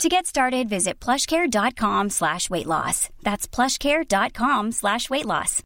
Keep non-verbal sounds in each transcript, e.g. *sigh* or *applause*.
To get started, visit plushcare.com slash weight loss. That's plushcare.com slash weight loss.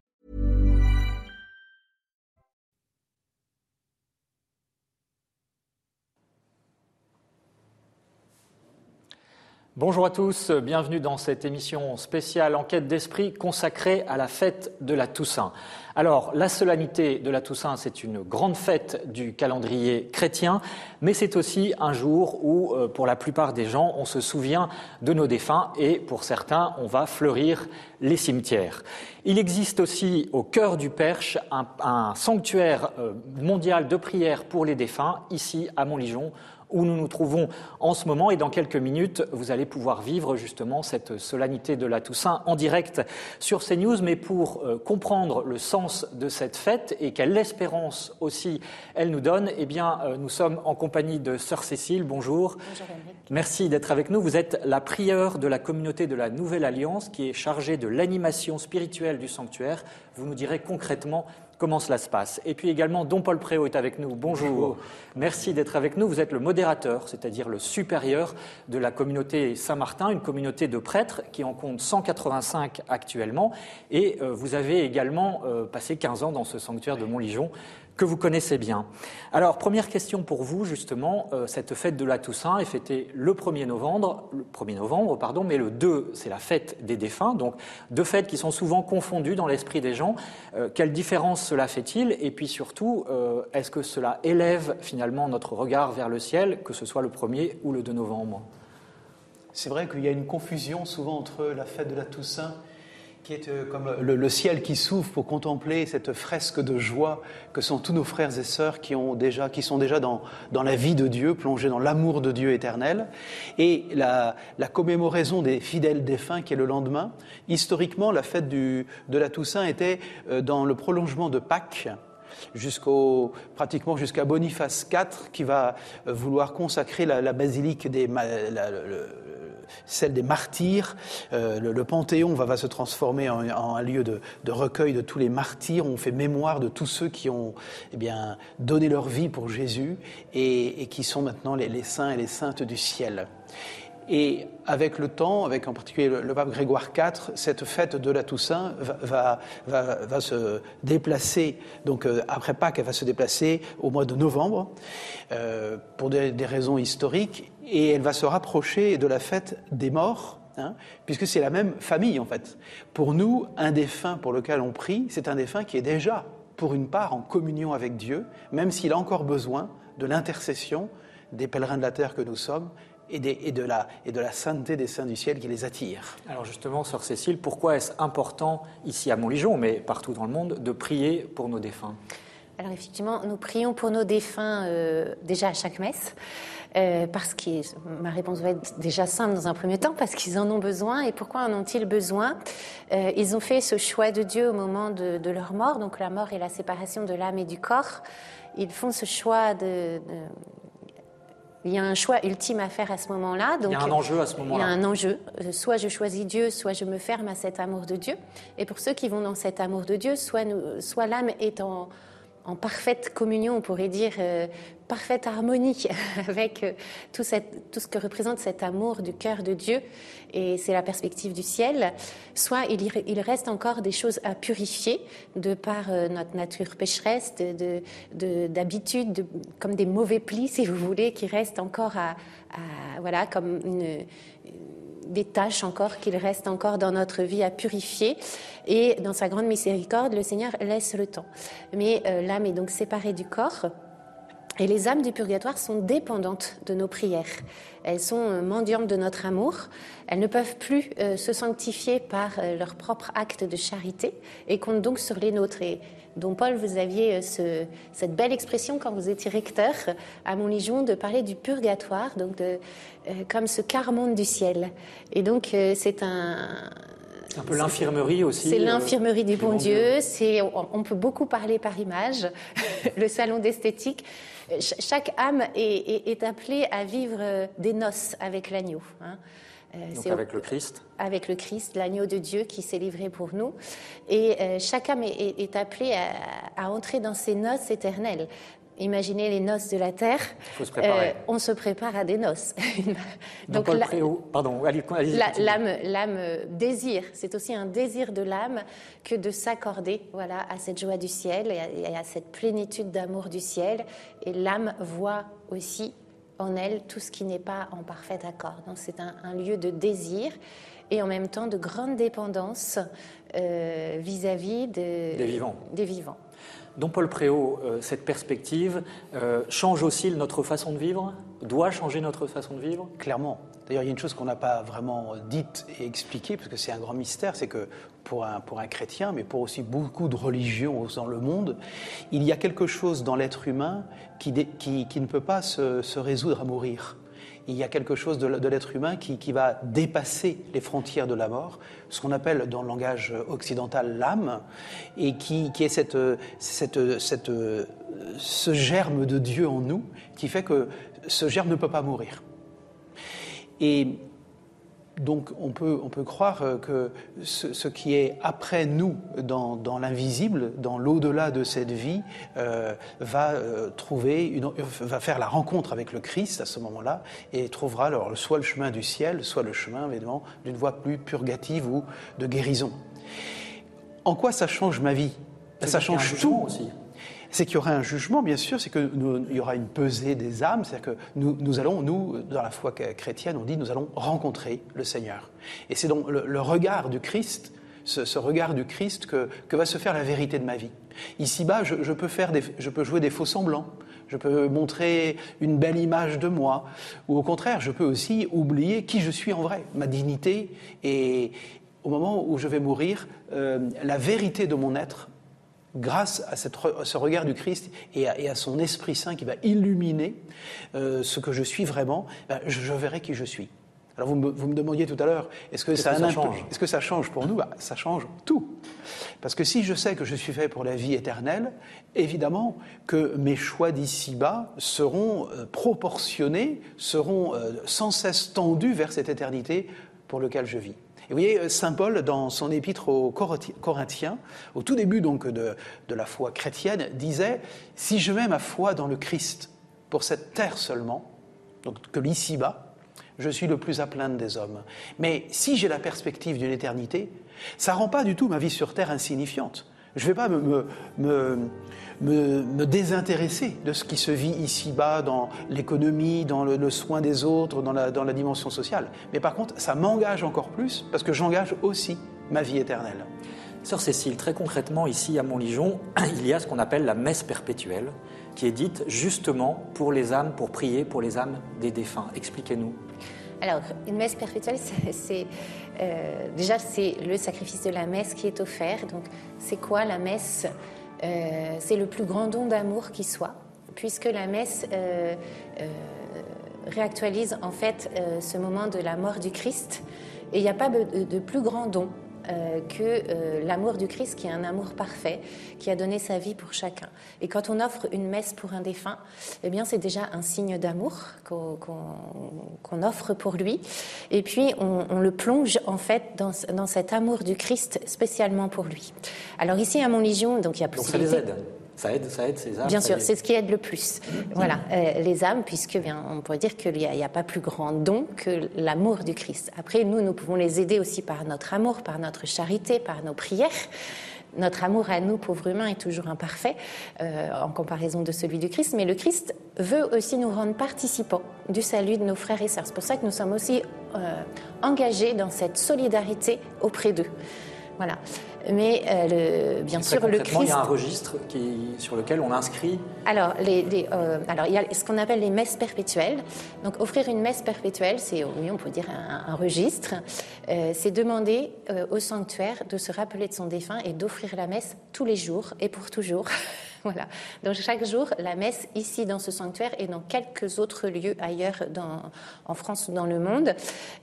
Bonjour à tous, bienvenue dans cette émission spéciale Enquête d'esprit consacrée à la fête de la Toussaint. Alors, la solennité de la Toussaint, c'est une grande fête du calendrier chrétien, mais c'est aussi un jour où, euh, pour la plupart des gens, on se souvient de nos défunts et, pour certains, on va fleurir les cimetières. Il existe aussi au cœur du Perche un, sanctuaire euh, mondial de prière pour les défunts, ici à Montligeon, où nous nous trouvons en ce moment. Et dans quelques minutes, vous allez pouvoir vivre justement cette solennité de la Toussaint en direct sur CNews. Mais pour euh, comprendre le sens de cette fête et quelle espérance aussi elle nous donne, eh bien, euh, nous sommes en compagnie de Sœur Cécile. Bonjour. Bonjour Merci d'être avec nous. Vous êtes la prieure de la communauté de la Nouvelle Alliance qui est chargée de l'animation spirituelle du sanctuaire. Vous nous direz concrètement comment cela se passe. Et puis également, Don Paul Préau est avec nous. Bonjour. Merci d'être avec nous. Vous êtes le modérateur, c'est-à-dire le supérieur de la communauté Saint-Martin, une communauté de prêtres qui en compte 185 actuellement. Et euh, vous avez également euh, passé 15 ans dans ce sanctuaire de Montligeon que vous connaissez bien. Alors, première question pour vous, justement, euh, cette fête de la Toussaint est fêtée le 1er novembre, le 1er novembre, pardon, mais le 2, c'est la fête des défunts, donc deux fêtes qui sont souvent confondues dans l'esprit des gens. Euh, quelle différence cela fait-il? Et puis surtout, euh, est-ce que cela élève finalement notre regard vers le ciel, que ce soit le 1er ou le 2 novembre? C'est vrai qu'il y a une confusion souvent entre la fête de la Toussaint qui est euh, comme le, ciel qui s'ouvre pour contempler cette fresque de joie que sont tous nos frères et sœurs qui, ont déjà, qui sont déjà dans, dans la vie de Dieu, plongés dans l'amour de Dieu éternel, et la, la, commémoraison des fidèles défunts qui est le lendemain. Historiquement, la fête de la Toussaint était euh, dans le prolongement de Pâques, jusqu'au pratiquement jusqu'à Boniface IV qui va euh, vouloir consacrer la, basilique des celle des martyrs. Euh, le, Panthéon va, se transformer en, un lieu de, recueil de tous les martyrs. On fait mémoire de tous ceux qui ont eh donné leur vie pour Jésus et, qui sont maintenant les saints et les saintes du ciel. Et avec le temps, avec en particulier le, pape Grégoire IV, cette fête de la Toussaint va, se déplacer, donc euh, après Pâques, elle va se déplacer au mois de novembre, euh, pour des, des, raisons historiques, et elle va se rapprocher de la fête des morts, hein, puisque c'est la même famille en fait. Pour nous, un défunt pour lequel on prie, c'est un défunt qui est déjà, pour une part, en communion avec Dieu, même s'il a encore besoin de l'intercession des pèlerins de la terre que nous sommes et, de la, et de la sainteté des saints du ciel qui les attire. Alors justement, Sœur Cécile, pourquoi est-ce important, ici à Montligeon, mais partout dans le monde, de prier pour nos défunts? Alors effectivement, nous prions pour nos défunts euh, déjà à chaque messe. Euh, parce que ma réponse va être déjà simple dans un premier temps, parce qu'ils en ont besoin. Et pourquoi en ont-ils besoin? Euh, Ils ont fait ce choix de Dieu au moment de, de, leur mort, donc la mort et la séparation de l'âme et du corps. Ils font ce choix de, de il y a un choix ultime à faire à ce moment-là. il y a un enjeu à ce moment-là. Il y a un enjeu. Euh, soit je choisis Dieu, soit je me ferme à cet amour de Dieu. Et pour ceux qui vont dans cet amour de Dieu, soit, soit l'âme est en, en parfaite communion, on pourrait dire, euh, parfaite harmonie *laughs* avec euh, tout, ce que représente cet amour du cœur de Dieu, et c'est la perspective du ciel, soit il, reste encore des choses à purifier de par euh, notre nature pécheresse, d'habitude, de, de, comme des mauvais plis, si vous voulez, qui restent encore à, voilà, comme des tâches encore qu'il reste encore dans notre vie à purifier. Et dans sa grande miséricorde, le Seigneur laisse le temps. Mais euh, l'âme est donc séparée du corps. Et les âmes du purgatoire sont dépendantes de nos prières. Elles sont euh, mendiantes de notre amour. Elles ne peuvent plus euh, se sanctifier par leur propre acte de charité et comptent donc sur les nôtres. Et dont Paul, vous aviez ce, cette belle expression quand vous étiez recteur à Montligeon de parler du purgatoire, donc de, comme ce quart monde du ciel. Et donc c'est un un peu l'infirmerie aussi. C'est l'infirmerie du bon Dieu. C'est, on, peut beaucoup parler par image. *laughs* le salon d'esthétique. Chaque âme est, appelée à vivre des noces avec l'agneau. Hein. Donc avec le Christ Avec le Christ, l'agneau de Dieu qui s'est livré pour nous. Et chaque âme est, appelée à, à, entrer dans ces noces éternelles. Imaginez les noces de la terre. Euh, on se prépare à des noces. *laughs* Donc, la, pardon, l'âme, désire. C'est aussi un désir de l'âme que de s'accorder, voilà, à cette joie du ciel et à, cette plénitude d'amour du ciel. Et l'âme voit aussi en elle tout ce qui n'est pas en parfait accord. Donc c'est un, lieu de désir et en même temps de grande dépendance euh, vis-à-vis des vivants. Des vivants. Don Paul Préau, euh, cette perspective euh, change aussi notre façon de vivre? Doit changer notre façon de vivre? Clairement. D'ailleurs, il y a une chose qu'on n'a pas vraiment dite et expliquée, parce que c'est un grand mystère, c'est que pour un, pour un chrétien, mais pour aussi beaucoup de religions dans le monde, il y a quelque chose dans l'être humain qui, ne peut pas se résoudre à mourir il y a quelque chose de, l'être humain qui, va dépasser les frontières de la mort, ce qu'on appelle dans le langage occidental l'âme, et qui, est cette, ce germe de Dieu en nous qui fait que ce germe ne peut pas mourir. Donc on peut, on peut croire euh, que ce, qui est après nous dans, l'invisible, dans l'au-delà de cette vie, euh, va euh, trouver, une, va faire la rencontre avec le Christ à ce moment-là et trouvera alors soit le chemin du ciel, soit le chemin évidemment d'une voie plus purgative ou de guérison. En quoi ça change ma vie? Ça change tout. aussi c'est qu'il y aura un jugement, bien sûr, c'est qu'il y aura une pesée des âmes, c'est-à-dire que nous, allons, nous, dans la foi chrétienne, on dit, nous allons rencontrer le Seigneur. Et c'est donc le, regard du Christ, ce, regard du Christ que, va se faire la vérité de ma vie. Ici-bas, je, peux faire je peux jouer des faux semblants, je peux montrer une belle image de moi, ou au contraire, je peux aussi oublier qui je suis en vrai, ma dignité, et au moment où je vais mourir, euh, la vérité de mon être grâce à, ce regard du Christ et à, son Esprit Saint qui va illuminer euh, ce que je suis vraiment, ben, je, verrai qui je suis. Alors vous me, demandiez tout à l'heure, est-ce que, ça, change? Est-ce que ça change pour nous? Ben, Ça change tout. Parce que si je sais que je suis fait pour la vie éternelle, évidemment que mes choix d'ici-bas seront euh, proportionnés, seront euh, sans cesse tendus vers cette éternité pour laquelle je vis. Et vous voyez, Saint Paul, dans son épître aux Corinthiens, au tout début donc de, la foi chrétienne, disait Si je mets ma foi dans le Christ pour cette terre seulement, donc que l'ici-bas, je suis le plus à plaindre des hommes. Mais si j'ai la perspective d'une éternité, ça rend pas du tout ma vie sur terre insignifiante. Je ne vais pas me, désintéresser de ce qui se vit ici-bas dans l'économie, dans le, soin des autres, dans la, dans la dimension sociale. Mais par contre, ça m'engage encore plus parce que j'engage aussi ma vie éternelle. Sœur Cécile, très concrètement, ici à Montligeon, *clears throat* il y a ce qu'on appelle la messe perpétuelle, qui est dite justement pour les âmes, pour prier pour les âmes des défunts. Expliquez-nous. Alors, une messe perpétuelle, c'est euh, déjà c'est le sacrifice de la messe qui est offert. Donc, c'est quoi la messe? Euh, C'est le plus grand don d'amour qui soit, puisque la messe euh, réactualise en fait ce moment de la mort du Christ. Et il n'y a pas de plus grand don euh, que euh, l'amour du Christ, qui est un amour parfait, qui a donné sa vie pour chacun. Et quand on offre une messe pour un défunt, eh bien, c'est déjà un signe d'amour qu'on offre pour lui. Et puis, on, le plonge en fait dans, dans, cet amour du Christ spécialement pour lui. Alors ici à Montlégion, donc il y a possibilité. Donc ça les aide. Ça aide, ça aide ces âmes. Bien sûr, c'est ce qui aide le plus. Voilà, euh, les âmes, puisque bien, on pourrait dire qu'il n'y a, pas plus grand don que l'amour du Christ. Après, nous, nous pouvons les aider aussi par notre amour, par notre charité, par nos prières. Notre amour à nous, pauvres humains, est toujours imparfait euh, en comparaison de celui du Christ, mais le Christ veut aussi nous rendre participants du salut de nos frères et sœurs. C'est pour ça que nous sommes aussi euh, engagés dans cette solidarité auprès d'eux. Voilà. Mais euh, le, bien sûr, le Christ. Il y a un registre qui, sur lequel on inscrit. Alors, les, euh, alors, il y a ce qu'on appelle les messes perpétuelles. Donc, offrir une messe perpétuelle, c'est, oui, on peut dire un, registre. Euh, c'est demander au sanctuaire de se rappeler de son défunt et d'offrir la messe tous les jours et pour toujours. *laughs* Donc chaque jour, la messe ici dans ce sanctuaire et dans quelques autres lieux ailleurs en France ou dans le monde,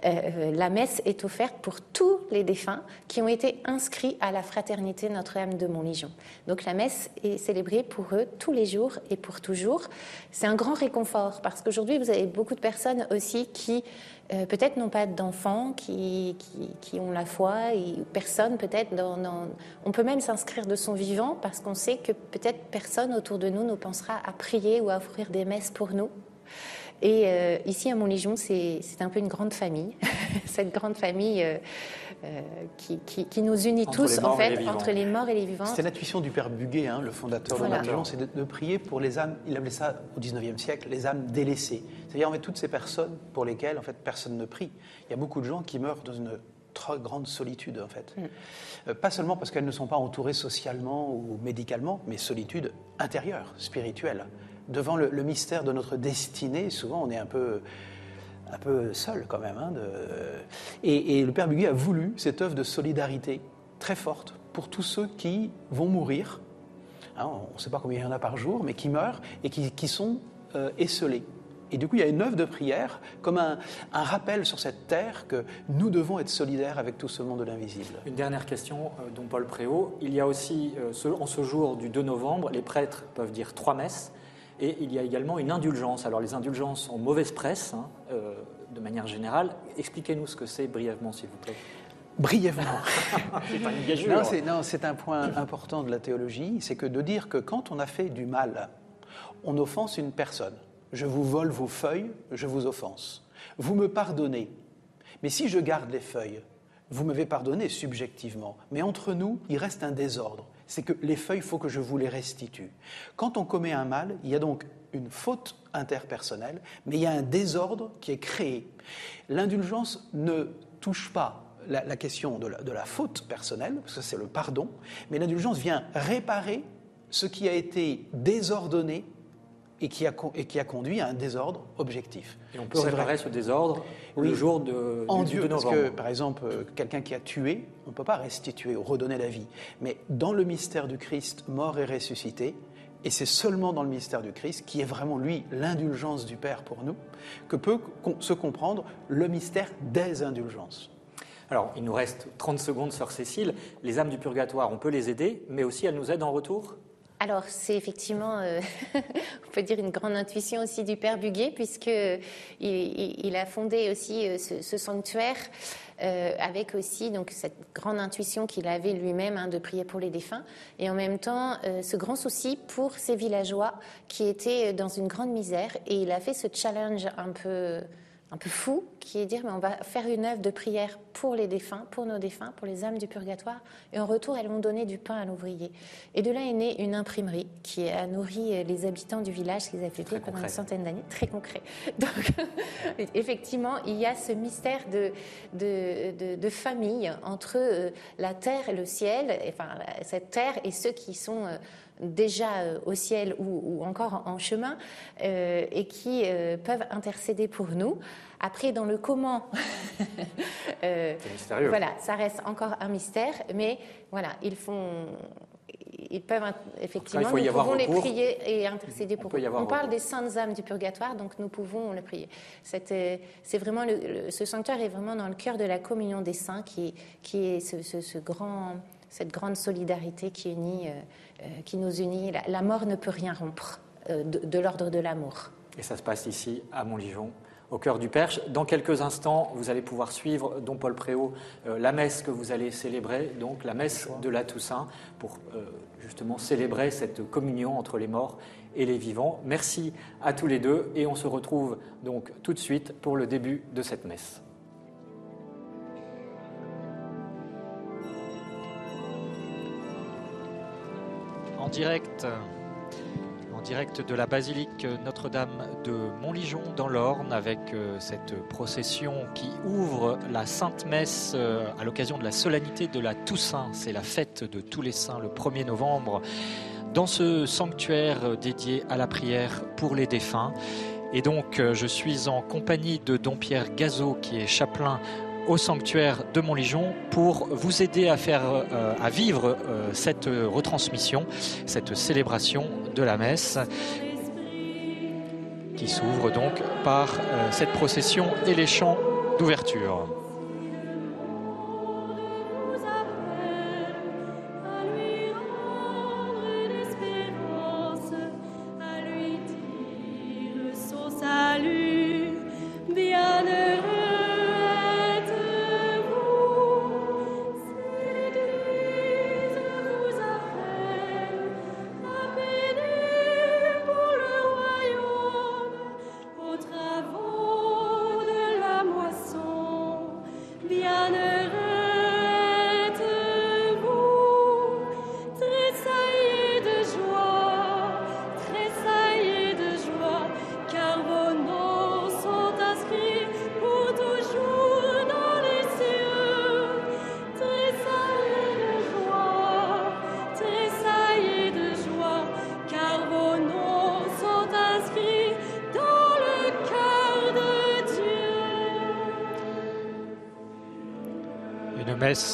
euh, la messe est offerte pour tous les défunts qui ont été inscrits à la fraternité Notre-Dame de Montlégion. Donc la messe est célébrée pour eux tous les jours et pour toujours. C'est un grand réconfort parce qu'aujourd'hui, vous avez beaucoup de personnes aussi qui euh, peut-être n'ont pas d'enfants, qui, qui, ont la foi, et personne peut-être dans, On peut même s'inscrire de son vivant parce qu'on sait que peut-être personne autour de nous ne pensera à prier ou à offrir des messes pour nous. Et euh, ici à Montlégion, c'est un peu une grande famille, *laughs* cette grande famille euh, euh, qui, qui, nous unit tous en fait entre les morts et les vivants. C'était l'intuition du père Buguet, hein, le fondateur de Montlégion, c'est de, prier pour les âmes. Il appelait ça au 19e siècle les âmes délaissées, c'est-à-dire en fait toutes ces personnes pour lesquelles en fait personne ne prie. Il y a beaucoup de gens qui meurent dans une très grande solitude en fait. Mm. pas seulement parce qu'elles ne sont pas entourées socialement ou médicalement, mais solitude intérieure, spirituelle devant le, mystère de notre destinée, souvent on est un peu, un peu seul quand même. Hein, de... et, le Père Buguet a voulu cette œuvre de solidarité très forte pour tous ceux qui vont mourir. Hein, on ne sait pas combien il y en a par jour, mais qui meurent et qui, sont euh, esselés. Et du coup, il y a une œuvre de prière comme un, un, rappel sur cette terre que nous devons être solidaires avec tout ce monde de l'invisible. Une dernière question, euh, dont Paul Préau. Il y a aussi, euh, en ce jour du 2 novembre, les prêtres peuvent dire trois messes. Et il y a également une indulgence. Alors les indulgences ont mauvaise presse, hein, euh, de manière générale. Expliquez-nous ce que c'est brièvement, s'il vous plaît. Brièvement. *laughs* c'est pas une gageure. Non, c'est un point important de la théologie, c'est que de dire que quand on a fait du mal, on offense une personne. Je vous vole vos feuilles, je vous offense. Vous me pardonnez. Mais si je garde les feuilles, vous m'avez pardonné subjectivement. Mais entre nous, il reste un désordre c'est que les feuilles, il faut que je vous les restitue. Quand on commet un mal, il y a donc une faute interpersonnelle, mais il y a un désordre qui est créé. L'indulgence ne touche pas la, question de la, faute personnelle, parce que c'est le pardon, mais l'indulgence vient réparer ce qui a été désordonné et qui, a, et qui a conduit à un désordre objectif. Et on peut réparer ce désordre le jour de, en Dieu, Parce que, par exemple, quelqu'un qui a tué, on ne peut pas restituer ou redonner la vie. Mais dans le mystère du Christ, mort et ressuscité, et c'est seulement dans le mystère du Christ, qui est vraiment, lui, l'indulgence du Père pour nous, que peut se comprendre le mystère des indulgences. Alors, il nous reste 30 secondes, Sœur Cécile. Les âmes du purgatoire, on peut les aider, mais aussi elles nous aident en retour? Alors, c'est effectivement, euh, *laughs* on peut dire, une grande intuition aussi du Père Buguet, puisqu'il il, a fondé aussi euh, ce, sanctuaire euh, avec aussi donc, cette grande intuition qu'il avait lui-même hein, de prier pour les défunts, et en même temps ce grand souci pour ces villageois qui étaient dans une grande misère. Et il a fait ce challenge un peu un peu fou, qui est dire mais on va faire une œuvre de prière pour les défunts, pour nos défunts, pour les âmes du purgatoire, et en retour elles vont donner du pain à l'ouvrier. Et de là est née une imprimerie qui a nourri les habitants du village qu'ils fait pendant une centaine d'années, très concret. *laughs* Donc *laughs* effectivement, il y a ce mystère de, de, de, famille entre euh, la terre et le ciel, enfin cette terre et ceux qui sont euh, déjà euh, au ciel ou, encore en chemin euh, et qui euh, peuvent intercéder pour nous. Après, dans le comment, *laughs* voilà, ça reste encore un mystère, mais voilà, ils font, ils peuvent effectivement, nous pouvons les prier et intercéder pour eux. On parle des saintes âmes du purgatoire, donc nous pouvons les prier. C'est vraiment ce sanctuaire est vraiment dans le cœur de la communion des saints, qui, qui est ce, grand, cette grande solidarité qui unit euh, qui nous unit. La, mort ne peut rien rompre euh, de, l'ordre de l'amour. Et ça se passe ici, à Montligeon, au cœur du Perche. Dans quelques instants, vous allez pouvoir suivre, dont Paul Préau, euh, la messe que vous allez célébrer, donc la messe de la Toussaint, pour justement célébrer cette communion entre les morts et les vivants. Merci à tous les deux et on se retrouve donc tout de suite pour le début de cette messe. En direct, en direct de la basilique Notre-Dame de Montligeon dans l'Orne avec euh, cette procession qui ouvre la Sainte Messe euh, à l'occasion de la solennité de la Toussaint. C'est la fête de tous les saints le 1er novembre dans ce sanctuaire dédié à la prière pour les défunts. Et donc, euh, je suis en compagnie de Don Pierre Gazot, qui est chapelain au sanctuaire de Montligeon pour vous aider à faire, à vivre cette retransmission, cette célébration de la messe qui s'ouvre donc par cette procession et les chants d'ouverture.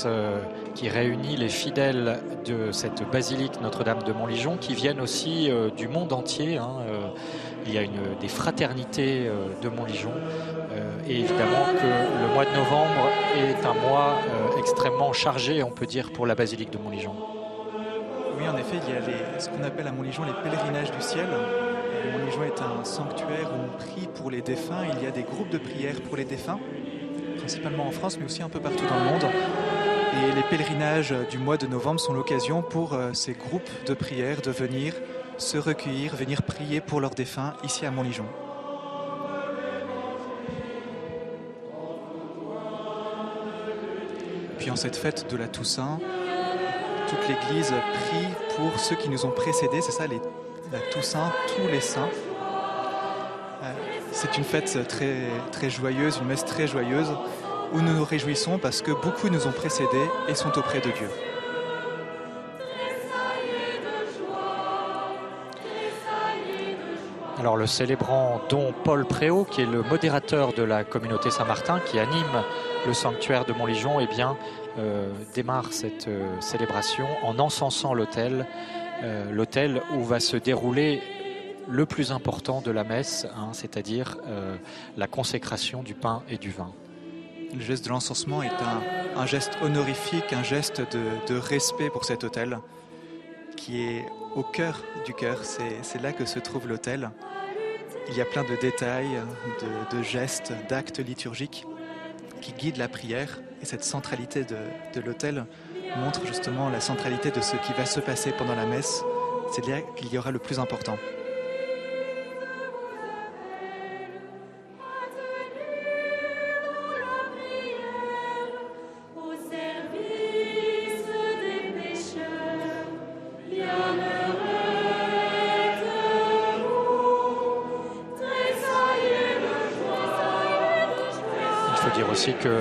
Euh, qui réunit les fidèles de cette basilique Notre-Dame de Montligeon qui viennent aussi euh, du monde entier. Hein, euh, il y a des fraternités de Montligeon et évidemment que le mois de novembre est un mois extrêmement chargé, on peut dire, pour la basilique de Montligeon. Oui, en effet, il y a ce qu'on appelle à Montligeon les pèlerinages du ciel. Montligeon est un sanctuaire où on prie pour les défunts. Il y a des groupes de prières pour les défunts principalement en France, mais aussi un peu partout dans le monde. Et les pèlerinages du mois de novembre sont l'occasion pour euh, ces groupes de prières de venir se recueillir, venir prier pour leurs défunts ici à Montligeon. Puis en cette fête de la Toussaint, toute l'Église prie pour ceux qui nous ont précédés, c'est ça, les, la Toussaint, tous les saints. Euh, c'est une fête très, très joyeuse, une messe très joyeuse, où nous nous réjouissons parce que beaucoup nous ont précédés et sont auprès de Dieu. Alors le célébrant Don Paul Préau, qui est le modérateur de la communauté Saint-Martin, qui anime le sanctuaire de Montligeon, eh bien, euh, démarre cette euh, célébration en encensant l'autel, l'autel où va se dérouler le plus important de la messe, hein, c'est-à-dire euh, la consécration du pain et du vin. Le geste de l'encensement est un, geste honorifique, un geste de, respect pour cet autel qui est au cœur du cœur. C'est là que se trouve l'autel. Il y a plein de détails, de, gestes, d'actes liturgiques qui guident la prière. Et cette centralité de, de l'autel montre justement la centralité de ce qui va se passer pendant la messe. C'est là qu'il y aura le plus important.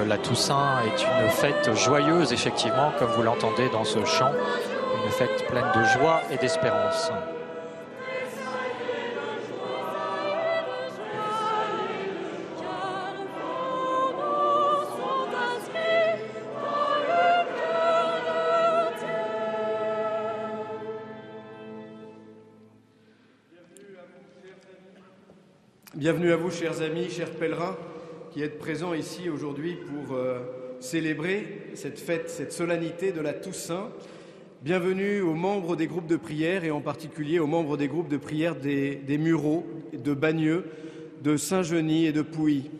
La Toussaint est une fête joyeuse, effectivement, comme vous l'entendez dans ce chant, une fête pleine de joie et d'espérance. Bienvenue à vous, chers amis, chers pèlerins qui êtes présents ici aujourd'hui pour euh, célébrer cette fête, cette solennité de la Toussaint. Bienvenue aux membres des groupes de prière et en particulier aux membres des groupes de prière des, des Mureaux, de Bagneux, de Saint-Genis et de Pouilly.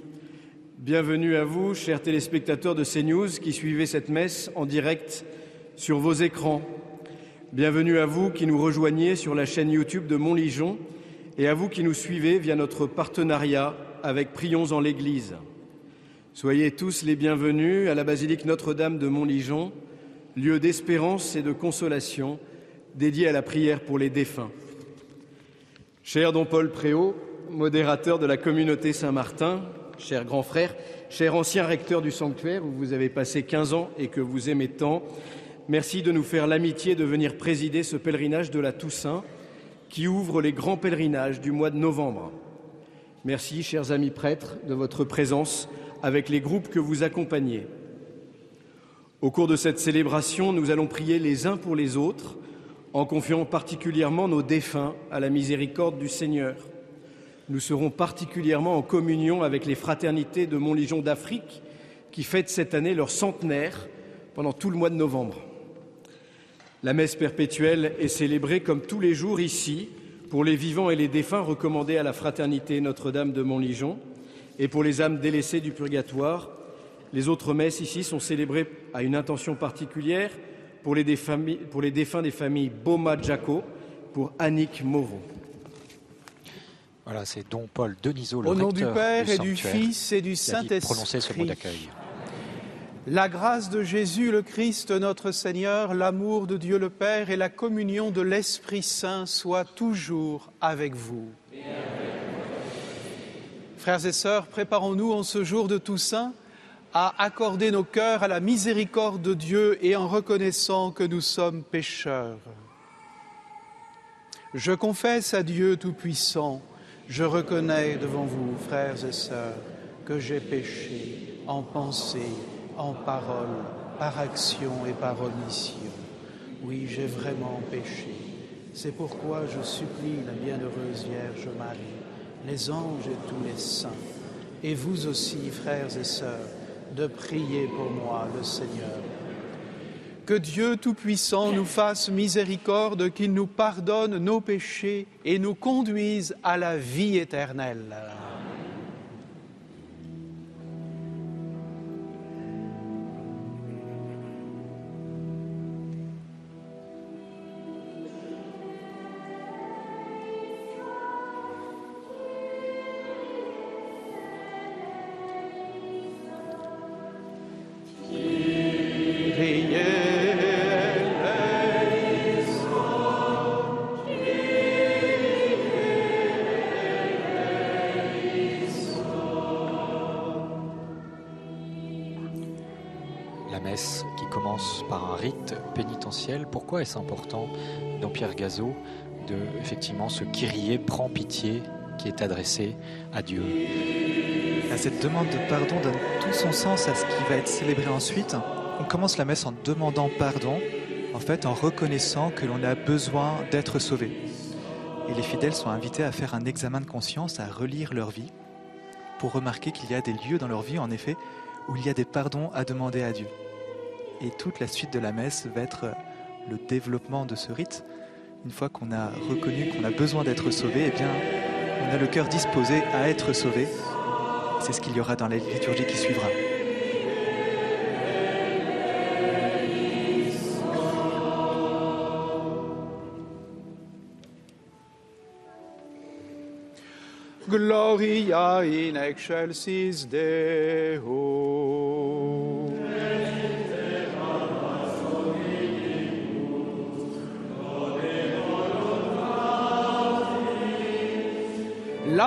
Bienvenue à vous, chers téléspectateurs de CNews qui suivez cette messe en direct sur vos écrans. Bienvenue à vous qui nous rejoignez sur la chaîne YouTube de Montligeon et à vous qui nous suivez via notre partenariat avec Prions en l'Église. Soyez tous les bienvenus à la basilique Notre-Dame de Montligeon, lieu d'espérance et de consolation dédié à la prière pour les défunts. Cher Don Paul Préau, modérateur de la communauté Saint-Martin, cher grand frère, cher ancien recteur du sanctuaire où vous avez passé 15 ans et que vous aimez tant, merci de nous faire l'amitié de venir présider ce pèlerinage de la Toussaint qui ouvre les grands pèlerinages du mois de novembre. Merci, chers amis prêtres, de votre présence avec les groupes que vous accompagnez. Au cours de cette célébration, nous allons prier les uns pour les autres, en confiant particulièrement nos défunts à la miséricorde du Seigneur. Nous serons particulièrement en communion avec les fraternités de Montlégion d'Afrique, qui fêtent cette année leur centenaire pendant tout le mois de novembre. La messe perpétuelle est célébrée comme tous les jours ici pour les vivants et les défunts recommandés à la fraternité Notre-Dame de Montligeon et pour les âmes délaissées du purgatoire. Les autres messes ici sont célébrées à une intention particulière pour les, pour les défunts des familles Boma Jaco, pour Annick Moreau. Voilà, c'est Don Paul Denisot, le Au nom du Père et du Fils et du Saint-Esprit. La grâce de Jésus le Christ notre Seigneur, l'amour de Dieu le Père et la communion de l'Esprit Saint soient toujours avec vous. Frères et sœurs, préparons-nous en ce jour de Toussaint à accorder nos cœurs à la miséricorde de Dieu et en reconnaissant que nous sommes pécheurs. Je confesse à Dieu Tout-Puissant, je reconnais devant vous, frères et sœurs, que j'ai péché en pensée, en parole, par action et par omission. Oui, j'ai vraiment péché. C'est pourquoi je supplie la bienheureuse Vierge Marie, les anges et tous les saints, et vous aussi, frères et sœurs, de prier pour moi, le Seigneur. Que Dieu Tout-Puissant nous fasse miséricorde, qu'il nous pardonne nos péchés et nous conduise à la vie éternelle. Pourquoi est-ce important dans Pierre Gazeau de effectivement ce Kyrie prend pitié qui est adressé à Dieu? Cette demande de pardon donne tout son sens à ce qui va être célébré ensuite. On commence la messe en demandant pardon, en fait en reconnaissant que l'on a besoin d'être sauvé. Et les fidèles sont invités à faire un examen de conscience, à relire leur vie, pour remarquer qu'il y a des lieux dans leur vie, en effet, où il y a des pardons à demander à Dieu. Et toute la suite de la messe va être le développement de ce rite, une fois qu'on a reconnu qu'on a besoin d'être sauvé, eh bien, on a le cœur disposé à être sauvé. C'est ce qu'il y aura dans la liturgie qui suivra. Gloria in excelsis Deo. Le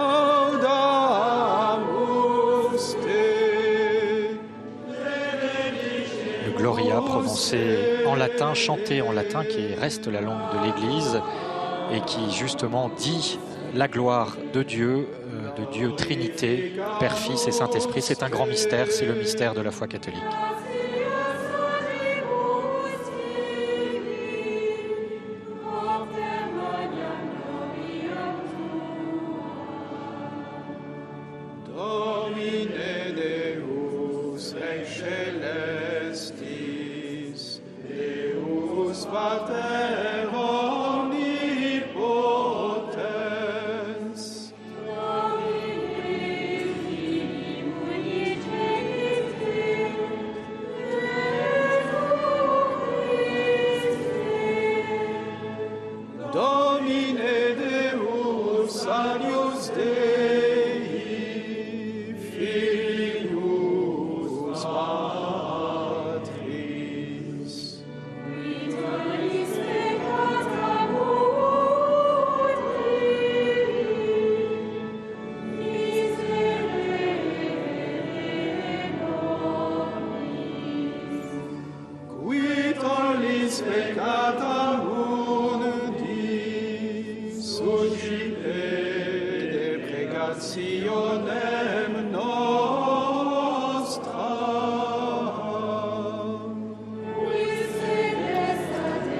Gloria prononcé en latin, chanté en latin, qui reste la langue de l'Église et qui justement dit la gloire de Dieu, euh, de Dieu Trinité, Père, Fils et Saint-Esprit. C'est un grand mystère, c'est le mystère de la foi catholique.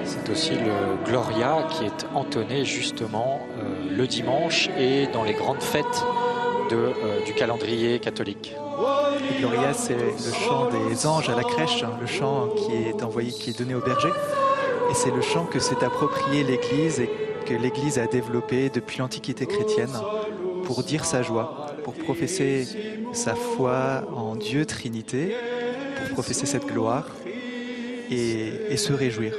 C'est aussi le Gloria qui est entonné justement euh, le dimanche et dans les grandes fêtes euh, du calendrier catholique. Gloria, c'est le chant des anges à la crèche, hein, le chant qui est envoyé, qui est donné au berger. Et c'est le chant que s'est approprié l'Église et que l'Église a développé depuis l'Antiquité chrétienne pour dire sa joie, pour professer sa foi en Dieu Trinité, pour professer cette gloire et se réjouir.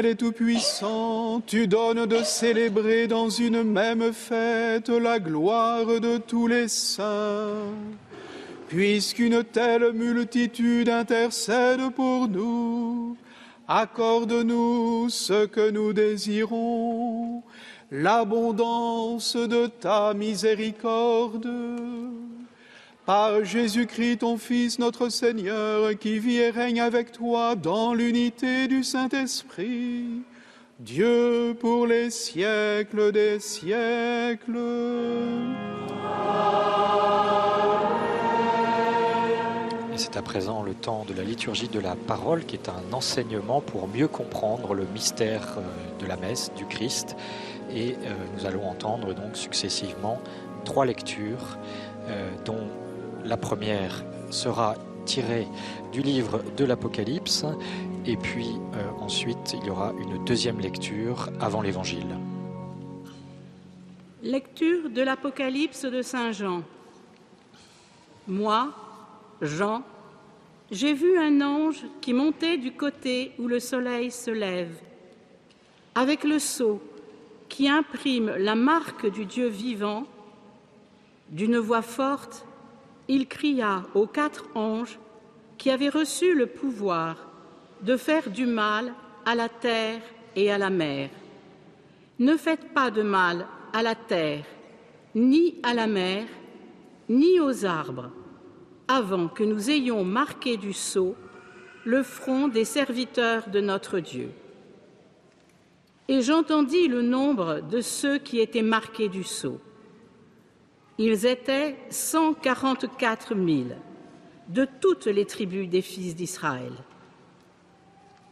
Et tout-puissant, tu donnes de célébrer dans une même fête la gloire de tous les saints. Puisqu'une telle multitude intercède pour nous, accorde-nous ce que nous désirons, l'abondance de ta miséricorde. Par Jésus-Christ, ton Fils, notre Seigneur, qui vit et règne avec toi dans l'unité du Saint-Esprit, Dieu pour les siècles des siècles. Et c'est à présent le temps de la liturgie de la parole qui est un enseignement pour mieux comprendre le mystère euh, de la messe du Christ. Et euh, nous allons entendre donc successivement trois lectures euh, dont la première sera tirée du livre de l'Apocalypse et puis euh, ensuite il y aura une deuxième lecture avant l'Évangile. Lecture de l'Apocalypse de Saint Jean. Moi, Jean, j'ai vu un ange qui montait du côté où le soleil se lève, avec le sceau qui imprime la marque du Dieu vivant. D'une voix forte, il cria aux quatre anges qui avaient reçu le pouvoir de faire du mal à la terre et à la mer. Ne faites pas de mal à la terre, ni à la mer, ni aux arbres, avant que nous ayons marqué du sceau le front des serviteurs de notre Dieu. Et j'entendis le nombre de ceux qui étaient marqués du sceau. Ils étaient 144 000 de toutes les tribus des fils d'Israël.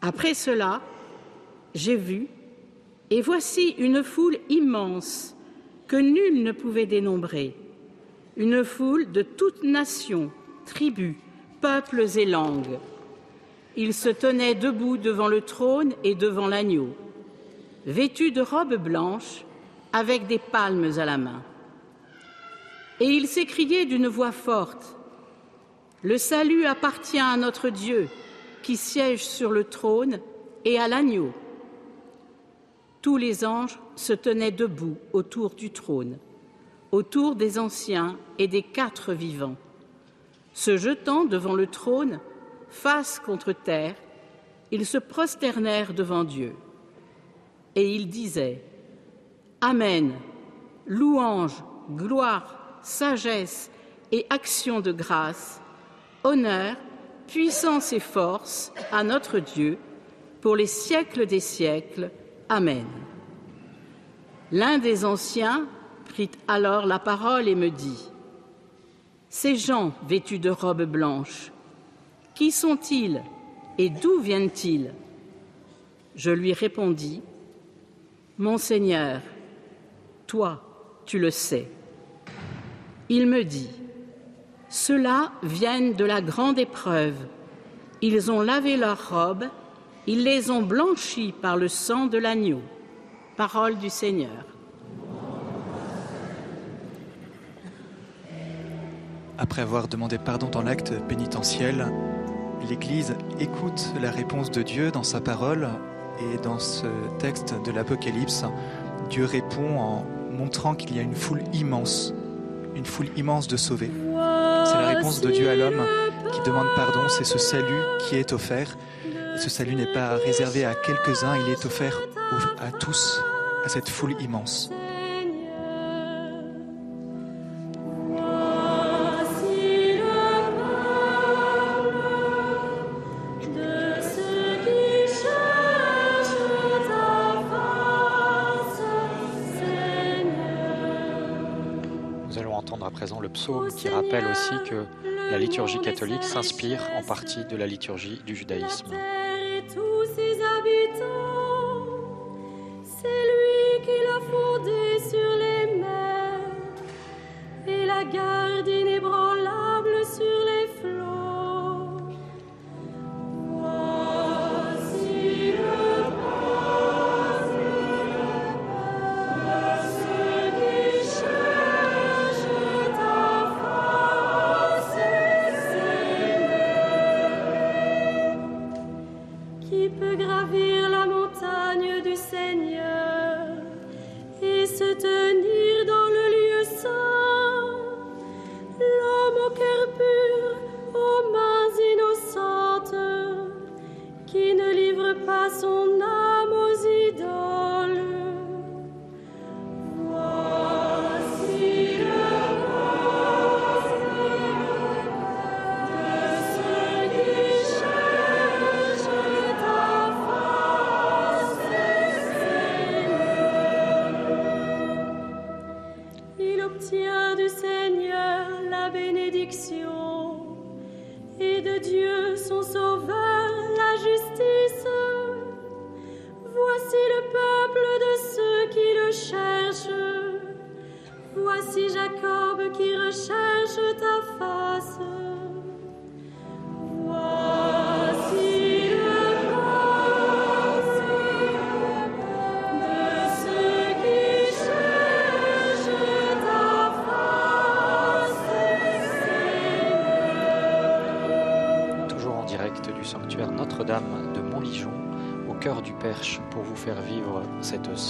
Après cela, j'ai vu, et voici une foule immense que nul ne pouvait dénombrer, une foule de toutes nations, tribus, peuples et langues. Ils se tenaient debout devant le trône et devant l'agneau, vêtus de robes blanches, avec des palmes à la main. Et ils s'écriaient d'une voix forte Le salut appartient à notre Dieu qui siège sur le trône et à l'agneau. Tous les anges se tenaient debout autour du trône, autour des anciens et des quatre vivants. Se jetant devant le trône, face contre terre, ils se prosternèrent devant Dieu. Et ils disaient Amen, louange, gloire, sagesse et action de grâce, honneur, puissance et force à notre Dieu pour les siècles des siècles. Amen. L'un des anciens prit alors la parole et me dit Ces gens vêtus de robes blanches, qui sont-ils et d'où viennent-ils? Je lui répondis Mon Seigneur, toi, tu le sais. Il me dit Ceux-là viennent de la grande épreuve. Ils ont lavé leurs robes, ils les ont blanchis par le sang de l'agneau. Parole du Seigneur. Après avoir demandé pardon dans l'acte pénitentiel, l'Église écoute la réponse de Dieu dans sa parole et dans ce texte de l'Apocalypse, Dieu répond en montrant qu'il y a une foule immense, une foule immense de sauvés. C'est la réponse de Dieu à l'homme qui demande pardon, c'est ce salut qui est offert. ce salut n'est pas réservé à quelques-uns, il est offert à tous, à cette foule immense. Qui rappelle aussi que la liturgie catholique s'inspire en partie de la liturgie du judaïsme. C'est lui qui l'a sur les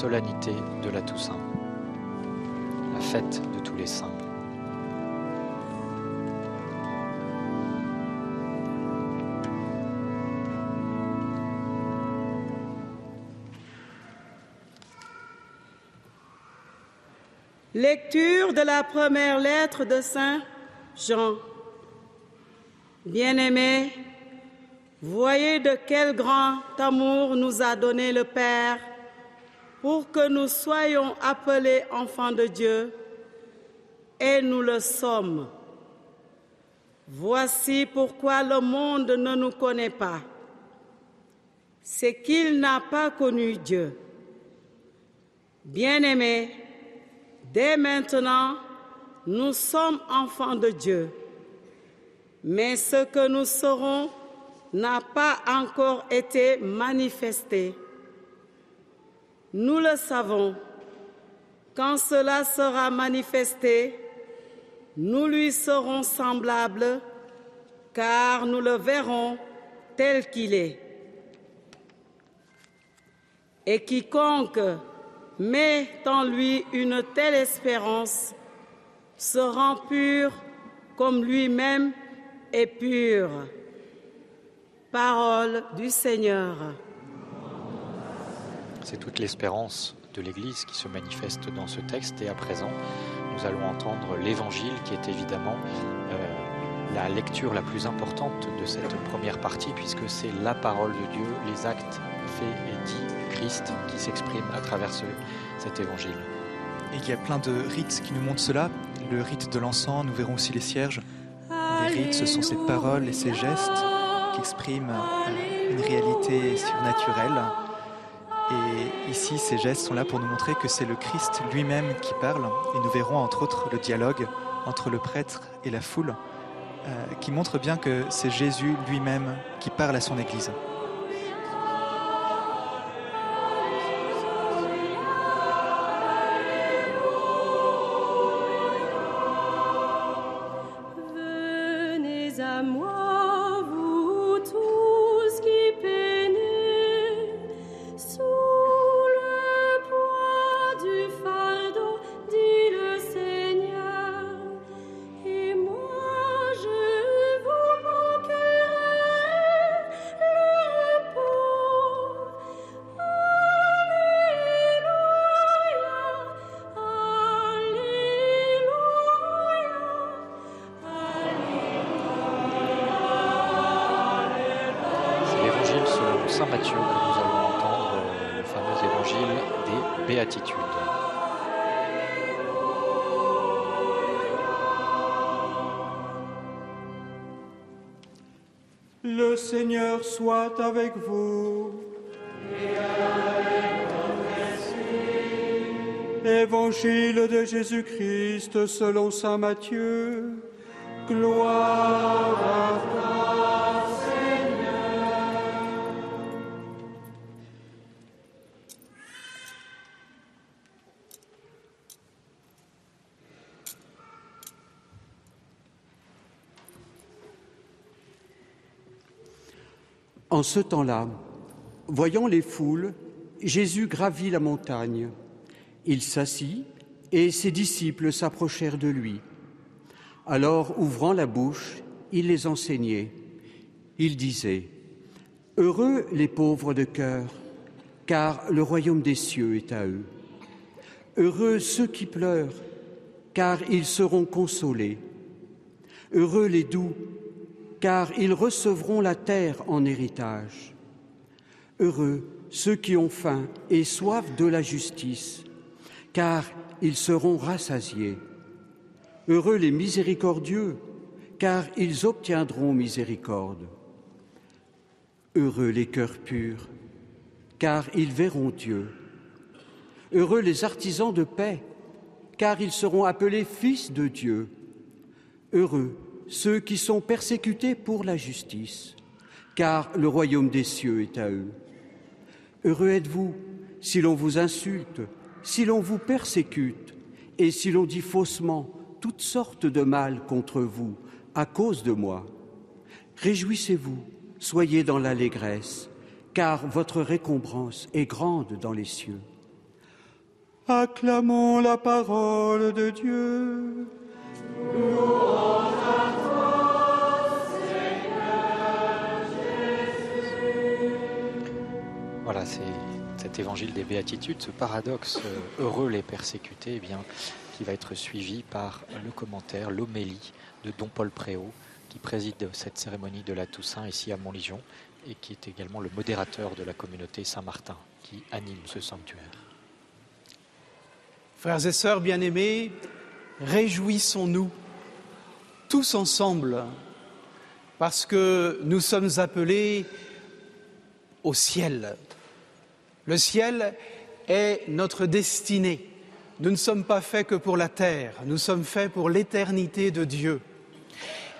solennité de la Toussaint, la fête de tous les saints. Lecture de la première lettre de Saint Jean. Bien-aimés, voyez de quel grand amour nous a donné le Père pour que nous soyons appelés enfants de Dieu, et nous le sommes. Voici pourquoi le monde ne nous connaît pas. C'est qu'il n'a pas connu Dieu. Bien-aimés, dès maintenant, nous sommes enfants de Dieu. Mais ce que nous serons n'a pas encore été manifesté. Nous le savons. Quand cela sera manifesté, nous lui serons semblables, car nous le verrons tel qu'il est. Et quiconque met en lui une telle espérance se rend pur comme lui-même est pur. Parole du Seigneur. C'est toute l'espérance de l'Église qui se manifeste dans ce texte. Et à présent, nous allons entendre l'Évangile qui est évidemment euh, la lecture la plus importante de cette première partie, puisque c'est la parole de Dieu, les actes faits et dits du Christ qui s'expriment à travers ce- cet Évangile. Et il y a plein de rites qui nous montrent cela. Le rite de l'encens, nous verrons aussi les cierges. Les rites, ce sont ces paroles et ces gestes qui expriment euh, une réalité surnaturelle. Et ici, ces gestes sont là pour nous montrer que c'est le Christ lui-même qui parle. Et nous verrons entre autres le dialogue entre le prêtre et la foule, euh, qui montre bien que c'est Jésus lui-même qui parle à son Église. Selon Saint Matthieu. Gloire à toi, Seigneur. En ce temps-là, voyant les foules, Jésus gravit la montagne. Il s'assit et ses disciples s'approchèrent de lui. Alors, ouvrant la bouche, il les enseignait. Il disait, Heureux les pauvres de cœur, car le royaume des cieux est à eux. Heureux ceux qui pleurent, car ils seront consolés. Heureux les doux, car ils recevront la terre en héritage. Heureux ceux qui ont faim et soif de la justice, car ils seront rassasiés. Heureux les miséricordieux, car ils obtiendront miséricorde. Heureux les cœurs purs, car ils verront Dieu. Heureux les artisans de paix, car ils seront appelés fils de Dieu. Heureux ceux qui sont persécutés pour la justice, car le royaume des cieux est à eux. Heureux êtes-vous si l'on vous insulte, si l'on vous persécute et si l'on dit faussement toutes sortes de mal contre vous à cause de moi. Réjouissez-vous, soyez dans l'allégresse, car votre récompense est grande dans les cieux. Acclamons la parole de Dieu. Voilà, c'est cet évangile des béatitudes, ce paradoxe euh, heureux les persécutés, eh bien, qui va être suivi par le commentaire, l'homélie de Don Paul Préau, qui préside cette cérémonie de la Toussaint ici à Montligion et qui est également le modérateur de la communauté Saint-Martin qui anime ce sanctuaire. Frères et sœurs bien-aimés, réjouissons-nous tous ensemble parce que nous sommes appelés au ciel. Le ciel est notre destinée. Nous ne sommes pas faits que pour la terre, nous sommes faits pour l'éternité de Dieu.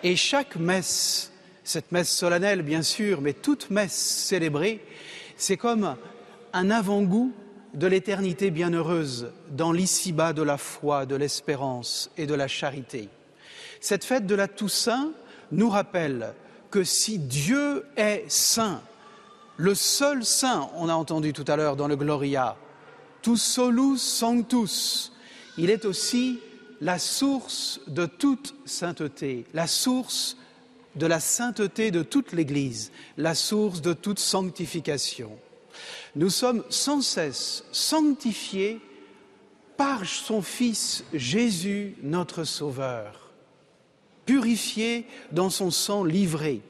Et chaque messe, cette messe solennelle bien sûr, mais toute messe célébrée, c'est comme un avant-goût de l'éternité bienheureuse dans l'ici-bas de la foi, de l'espérance et de la charité. Cette fête de la Toussaint nous rappelle que si Dieu est saint, le seul saint, on a entendu tout à l'heure dans le Gloria, tous solus sanctus, il est aussi la source de toute sainteté, la source de la sainteté de toute l'Église, la source de toute sanctification. Nous sommes sans cesse sanctifiés par son Fils Jésus, notre Sauveur, purifiés dans son sang livré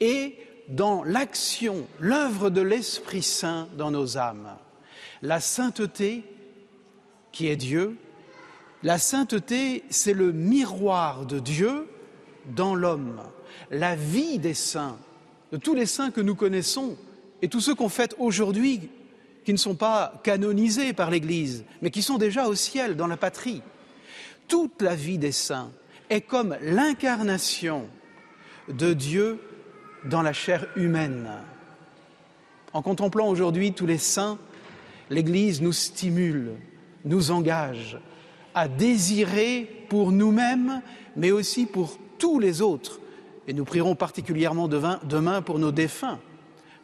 et dans l'action, l'œuvre de l'Esprit Saint dans nos âmes. La sainteté, qui est Dieu, la sainteté, c'est le miroir de Dieu dans l'homme. La vie des saints, de tous les saints que nous connaissons, et tous ceux qu'on fête aujourd'hui, qui ne sont pas canonisés par l'Église, mais qui sont déjà au ciel, dans la patrie. Toute la vie des saints est comme l'incarnation de Dieu dans la chair humaine. En contemplant aujourd'hui tous les saints, l'Église nous stimule, nous engage à désirer pour nous-mêmes, mais aussi pour tous les autres. Et nous prierons particulièrement demain pour nos défunts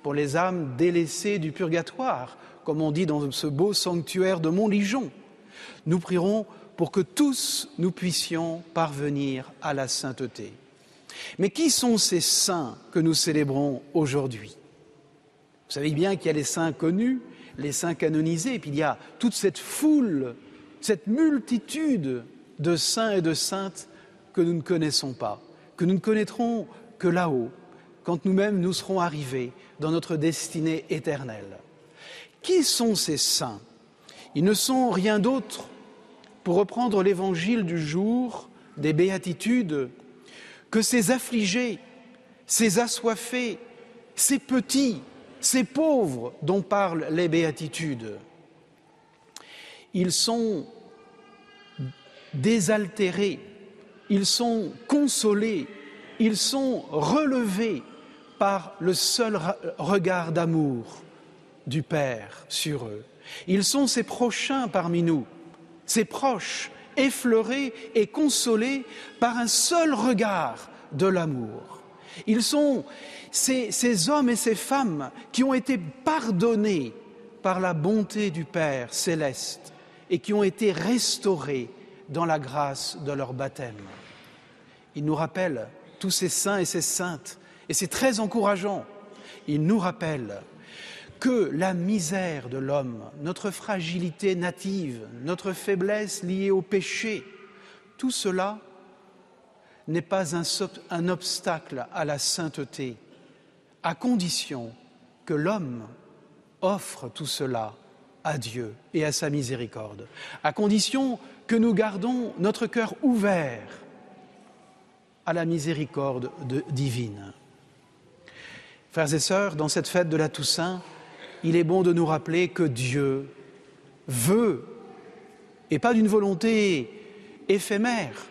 pour les âmes délaissées du purgatoire, comme on dit dans ce beau sanctuaire de Montligeon. Nous prierons pour que tous nous puissions parvenir à la sainteté. Mais qui sont ces saints que nous célébrons aujourd'hui? Vous savez bien qu'il y a les saints connus, les saints canonisés, et puis il y a toute cette foule, cette multitude de saints et de saintes que nous ne connaissons pas, que nous ne connaîtrons que là-haut, quand nous-mêmes nous serons arrivés dans notre destinée éternelle. Qui sont ces saints? Ils ne sont rien d'autre, pour reprendre l'évangile du jour des béatitudes, que ces affligés, ces assoiffés, ces petits, ces pauvres dont parlent les béatitudes. Ils sont désaltérés, ils sont consolés, ils sont relevés par le seul regard d'amour du Père sur eux. Ils sont ses prochains parmi nous, ses proches, effleurés et consolés par un seul regard de l'amour. Ils sont ces, hommes et ces femmes qui ont été pardonnés par la bonté du Père céleste et qui ont été restaurés dans la grâce de leur baptême. Il nous rappelle tous ces saints et ces saintes, et c'est très encourageant. Il nous rappelle que la misère de l'homme, notre fragilité native, notre faiblesse liée au péché, tout cela n'est pas un, obstacle à la sainteté, à condition que l'homme offre tout cela à Dieu et à sa miséricorde, à condition que nous gardons notre cœur ouvert à la miséricorde de, divine. Frères et sœurs, dans cette fête de la Toussaint, il est bon de nous rappeler que Dieu veut, et pas d'une volonté éphémère,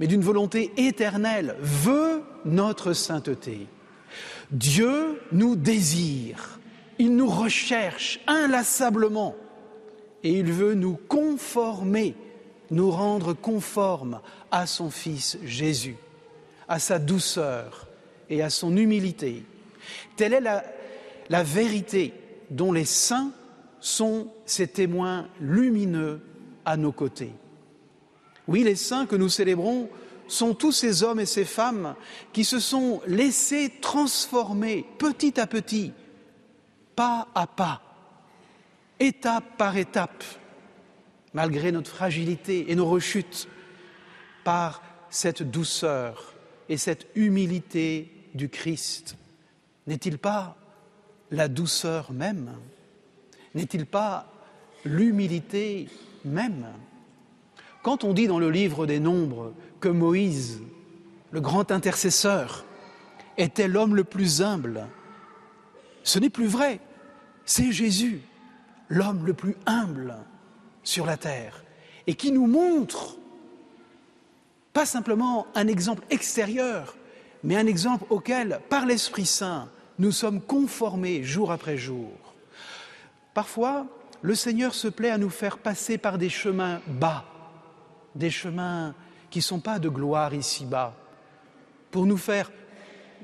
mais d'une volonté éternelle, veut notre sainteté. Dieu nous désire, il nous recherche inlassablement et il veut nous conformer, nous rendre conformes à son Fils Jésus, à sa douceur et à son humilité. Telle est la, vérité dont les saints sont ces témoins lumineux à nos côtés. Oui, les saints que nous célébrons sont tous ces hommes et ces femmes qui se sont laissés transformer petit à petit, pas à pas, étape par étape, malgré notre fragilité et nos rechutes, par cette douceur et cette humilité du Christ. N'est-il pas la douceur même. N'est-il pas l'humilité même? Quand on dit dans le livre des Nombres que Moïse, le grand intercesseur, était l'homme le plus humble, ce n'est plus vrai, c'est Jésus, l'homme le plus humble sur la terre, et qui nous montre pas simplement un exemple extérieur, mais un exemple auquel, par l'Esprit Saint, nous sommes conformés jour après jour. Parfois, le Seigneur se plaît à nous faire passer par des chemins bas, des chemins qui ne sont pas de gloire ici-bas, pour nous faire,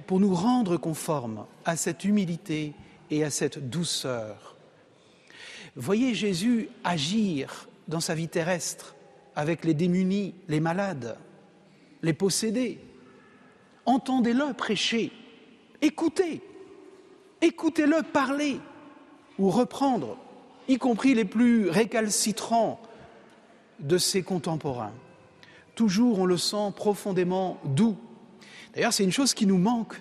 pour nous rendre conformes à cette humilité et à cette douceur. Voyez Jésus agir dans sa vie terrestre avec les démunis, les malades, les possédés. Entendez-le prêcher, écoutez, écoutez-le parler ou reprendre, y compris les plus récalcitrants de ses contemporains. Toujours on le sent profondément doux. D'ailleurs, c'est une chose qui nous manque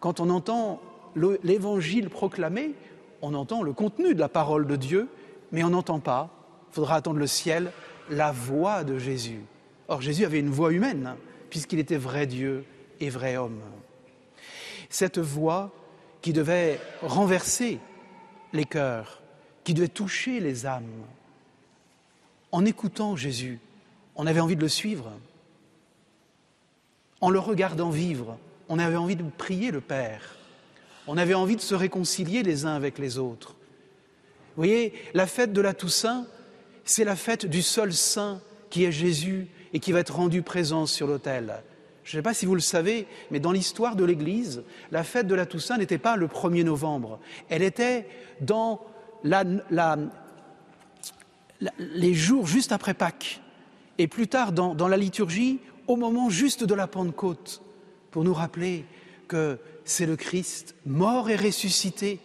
quand on entend l'évangile proclamé, on entend le contenu de la parole de Dieu, mais on n'entend pas, il faudra attendre le ciel, la voix de Jésus. Or, Jésus avait une voix humaine, hein, puisqu'il était vrai Dieu et vrai homme. Cette voix qui devait renverser les cœurs, qui devait toucher les âmes. En écoutant Jésus, on avait envie de le suivre. En le regardant vivre, on avait envie de prier le Père. On avait envie de se réconcilier les uns avec les autres. Vous voyez, la fête de la Toussaint, c'est la fête du seul saint qui est Jésus et qui va être rendu présent sur l'autel. Je ne sais pas si vous le savez, mais dans l'histoire de l'Église, la fête de la Toussaint n'était pas le 1er novembre. Elle était dans les jours juste après Pâques. Et plus tard, dans la liturgie, au moment juste de la Pentecôte, pour nous rappeler que c'est le Christ, mort et ressuscité,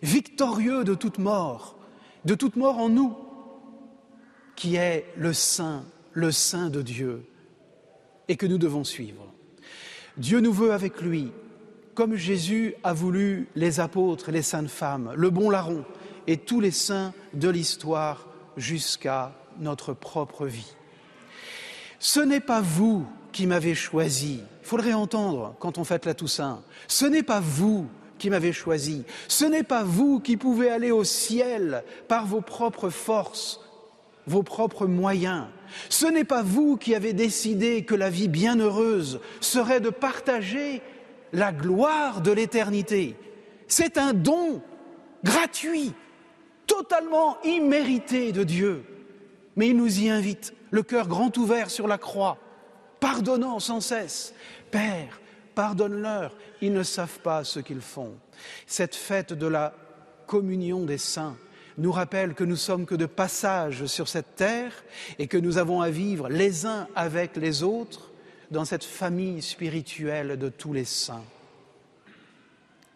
victorieux de toute mort, de toute mort en nous, qui est le Saint, le Saint de Dieu, et que nous devons suivre. Dieu nous veut avec lui, comme Jésus a voulu les apôtres les saintes femmes, le bon larron et tous les saints de l'histoire jusqu'à notre propre vie. Ce n'est pas vous qui m'avez choisi. Il faut le réentendre quand on fête la Toussaint. Ce n'est pas vous qui m'avez choisi. Ce n'est pas vous qui pouvez aller au ciel par vos propres forces, vos propres moyens. Ce n'est pas vous qui avez décidé que la vie bienheureuse serait de partager la gloire de l'éternité. C'est un don gratuit, totalement immérité de Dieu. Mais il nous y invite, le cœur grand ouvert sur la croix, pardonnant sans cesse. Père, pardonne-leur, ils ne savent pas ce qu'ils font. Cette fête de la communion des saints nous rappelle que nous sommes que de passage sur cette terre et que nous avons à vivre les uns avec les autres dans cette famille spirituelle de tous les saints.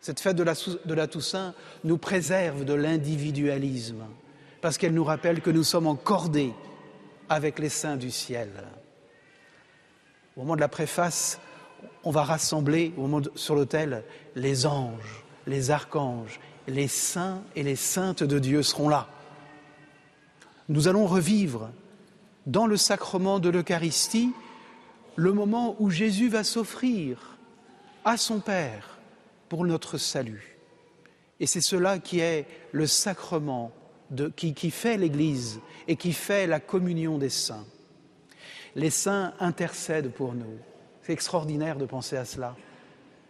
Cette fête de la, Toussaint nous préserve de l'individualisme parce qu'elle nous rappelle que nous sommes encordés avec les saints du ciel. Au moment de la préface, on va rassembler au moment sur l'autel les anges, les archanges, les saints et les saintes de Dieu seront là. Nous allons revivre dans le sacrement de l'Eucharistie le moment où Jésus va s'offrir à son Père pour notre salut. Et c'est cela qui est le sacrement de, qui, qui fait l'Église et qui fait la communion des saints. Les saints intercèdent pour nous. C'est extraordinaire de penser à cela.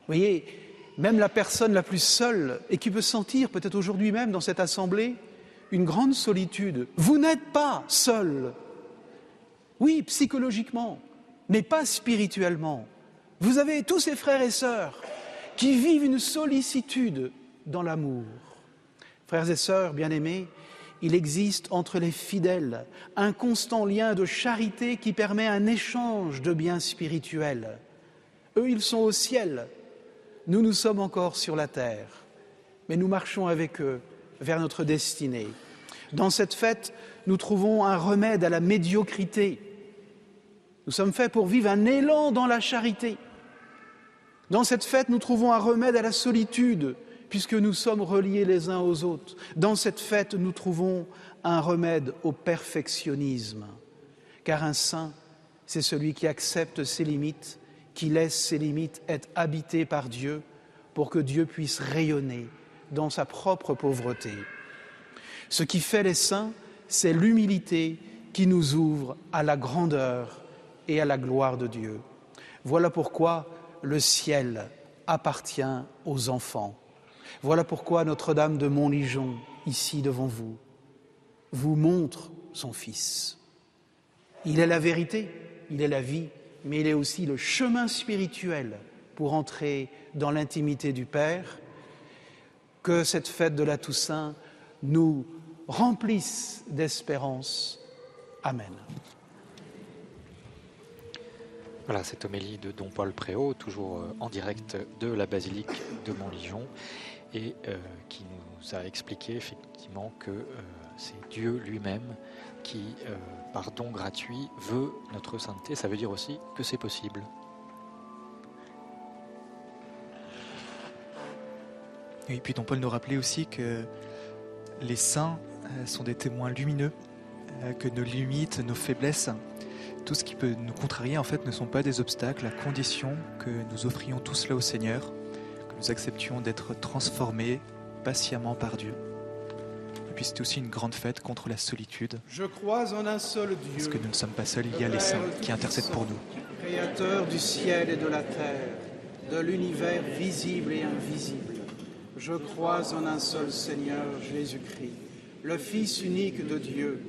Vous voyez, même la personne la plus seule et qui peut sentir, peut-être aujourd'hui même dans cette assemblée, une grande solitude. Vous n'êtes pas seul. Oui, psychologiquement, mais pas spirituellement. Vous avez tous ces frères et sœurs qui vivent une sollicitude dans l'amour. Frères et sœurs bien-aimés, il existe entre les fidèles un constant lien de charité qui permet un échange de biens spirituels. Eux, ils sont au ciel, nous, nous sommes encore sur la terre, mais nous marchons avec eux vers notre destinée. Dans cette fête, nous trouvons un remède à la médiocrité. Nous sommes faits pour vivre un élan dans la charité. Dans cette fête, nous trouvons un remède à la solitude, puisque nous sommes reliés les uns aux autres. Dans cette fête, nous trouvons un remède au perfectionnisme, car un saint, c'est celui qui accepte ses limites, qui laisse ses limites être habitées par Dieu, pour que Dieu puisse rayonner dans sa propre pauvreté. Ce qui fait les saints, c'est l'humilité qui nous ouvre à la grandeur et à la gloire de Dieu. Voilà pourquoi le ciel appartient aux enfants. Voilà pourquoi Notre-Dame de Montligeon, ici devant vous, vous montre son Fils. Il est la vérité, il est la vie, mais il est aussi le chemin spirituel pour entrer dans l'intimité du Père. Que cette fête de la Toussaint nous remplisse d'espérance. Amen. Voilà cette homélie de Don Paul Préau, toujours euh, en direct de la basilique de Montligeon et euh, qui nous a expliqué effectivement que euh, c'est Dieu lui-même qui, par don gratuit, veut notre sainteté. Ça veut dire aussi que c'est possible. Et puis Don Paul nous rappelait aussi que les saints sont des témoins lumineux, que nos limites, nos faiblesses, tout ce qui peut nous contrarier en fait ne sont pas des obstacles, à condition que nous offrions tout cela au Seigneur nous acceptions d'être transformés patiemment par Dieu. Aussi une grande fête contre la solitude. Je crois en un seul Dieu. Parce que nous ne sommes pas seuls, il y a les saints qui intercèdent pour nous. Créateur du ciel et de la terre, de l'univers visible et invisible. Je crois en un seul Seigneur Jésus-Christ, le Fils unique de Dieu,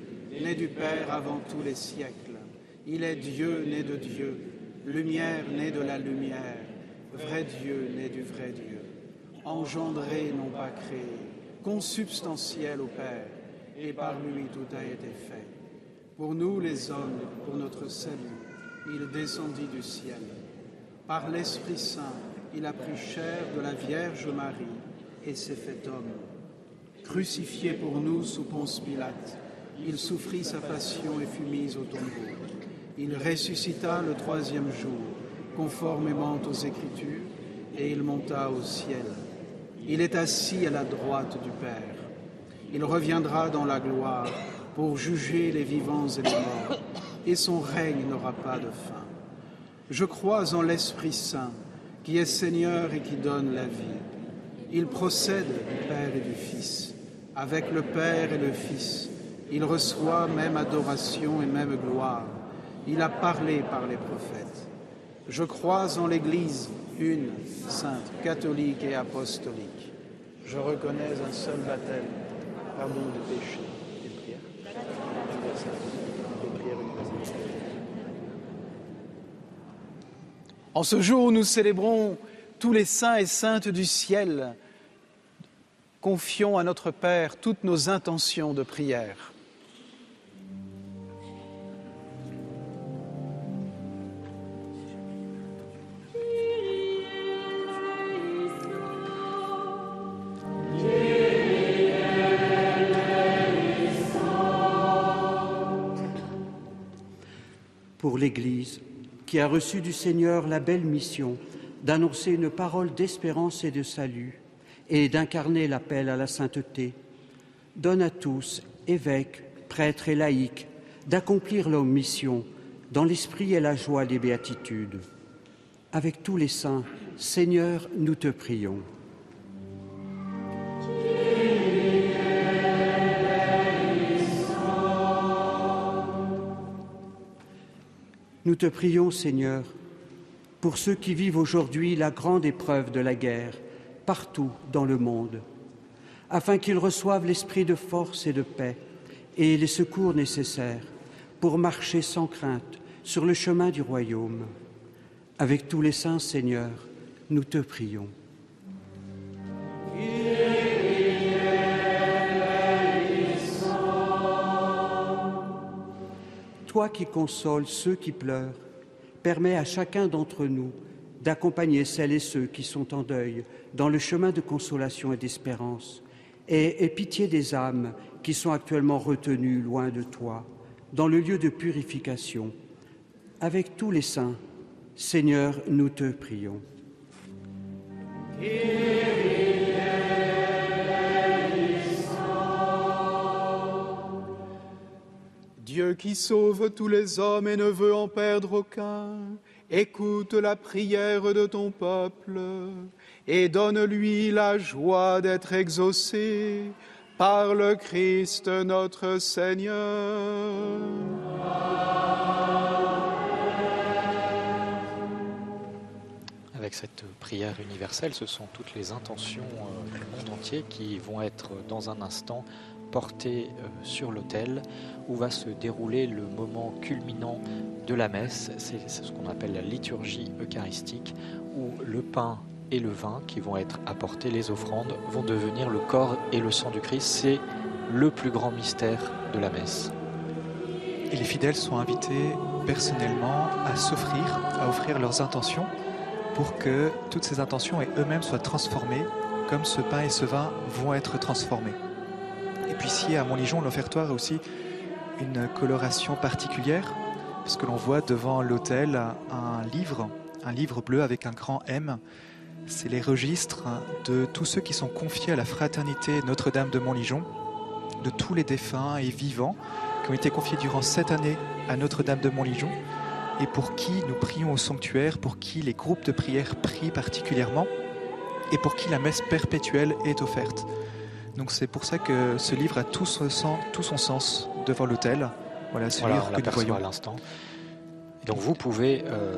né du Père avant tous les siècles. Il est Dieu né de Dieu, lumière née de la lumière vrai Dieu né du vrai Dieu, engendré, non pas créé, consubstantiel au Père, et par lui tout a été fait. Pour nous les hommes, pour notre salut, il descendit du ciel. Par l'Esprit Saint, il a pris chair de la Vierge Marie et s'est fait homme. Crucifié pour nous sous Ponce Pilate, il souffrit sa passion et fut mis au tombeau. Il ressuscita le troisième jour conformément aux Écritures, et il monta au ciel. Il est assis à la droite du Père. Il reviendra dans la gloire pour juger les vivants et les morts, et son règne n'aura pas de fin. Je crois en l'Esprit Saint, qui est Seigneur et qui donne la vie. Il procède du Père et du Fils. Avec le Père et le Fils, il reçoit même adoration et même gloire. Il a parlé par les prophètes. Je crois en l'Église, une, sainte, catholique et apostolique. Je reconnais un seul baptême, pardon de péché et prière. En ce jour où nous célébrons tous les saints et saintes du ciel, confions à notre Père toutes nos intentions de prière. l'Église, qui a reçu du Seigneur la belle mission d'annoncer une parole d'espérance et de salut et d'incarner l'appel à la sainteté, donne à tous, évêques, prêtres et laïcs, d'accomplir leur mission dans l'esprit et la joie des béatitudes. Avec tous les saints, Seigneur, nous te prions. Nous te prions, Seigneur, pour ceux qui vivent aujourd'hui la grande épreuve de la guerre partout dans le monde, afin qu'ils reçoivent l'esprit de force et de paix et les secours nécessaires pour marcher sans crainte sur le chemin du royaume. Avec tous les saints, Seigneur, nous te prions. Qui consoles ceux qui pleurent, permets à chacun d'entre nous d'accompagner celles et ceux qui sont en deuil dans le chemin de consolation et d'espérance, et aie pitié des âmes qui sont actuellement retenues loin de toi, dans le lieu de purification. Avec tous les saints, Seigneur, nous te prions. Qui sauve tous les hommes et ne veut en perdre aucun, écoute la prière de ton peuple et donne-lui la joie d'être exaucé par le Christ notre Seigneur. Avec cette prière universelle, ce sont toutes les intentions euh, du monde entier qui vont être dans un instant portées euh, sur l'autel où va se dérouler le moment culminant de la messe. C'est ce qu'on appelle la liturgie eucharistique où le pain et le vin qui vont être apportés, les offrandes, vont devenir le corps et le sang du Christ. C'est le plus grand mystère de la messe. Et les fidèles sont invités personnellement à s'offrir, à offrir leurs intentions pour que toutes ces intentions et eux-mêmes soient transformées comme ce pain et ce vin vont être transformés. Et puis ici à Montligeon, l'offertoire a aussi une coloration particulière parce que l'on voit devant l'autel un livre, un livre bleu avec un grand M. C'est les registres de tous ceux qui sont confiés à la fraternité Notre-Dame de Montligeon, de tous les défunts et vivants qui ont été confiés durant cette année à Notre-Dame de Montligeon et pour qui nous prions au sanctuaire, pour qui les groupes de prière prient particulièrement et pour qui la messe perpétuelle est offerte. Donc c'est pour ça que ce livre a tout son, sens, tout son sens devant l'autel. Voilà ce Voilà, livre que nous voyons. à l'instant. Et Donc vous pouvez, euh,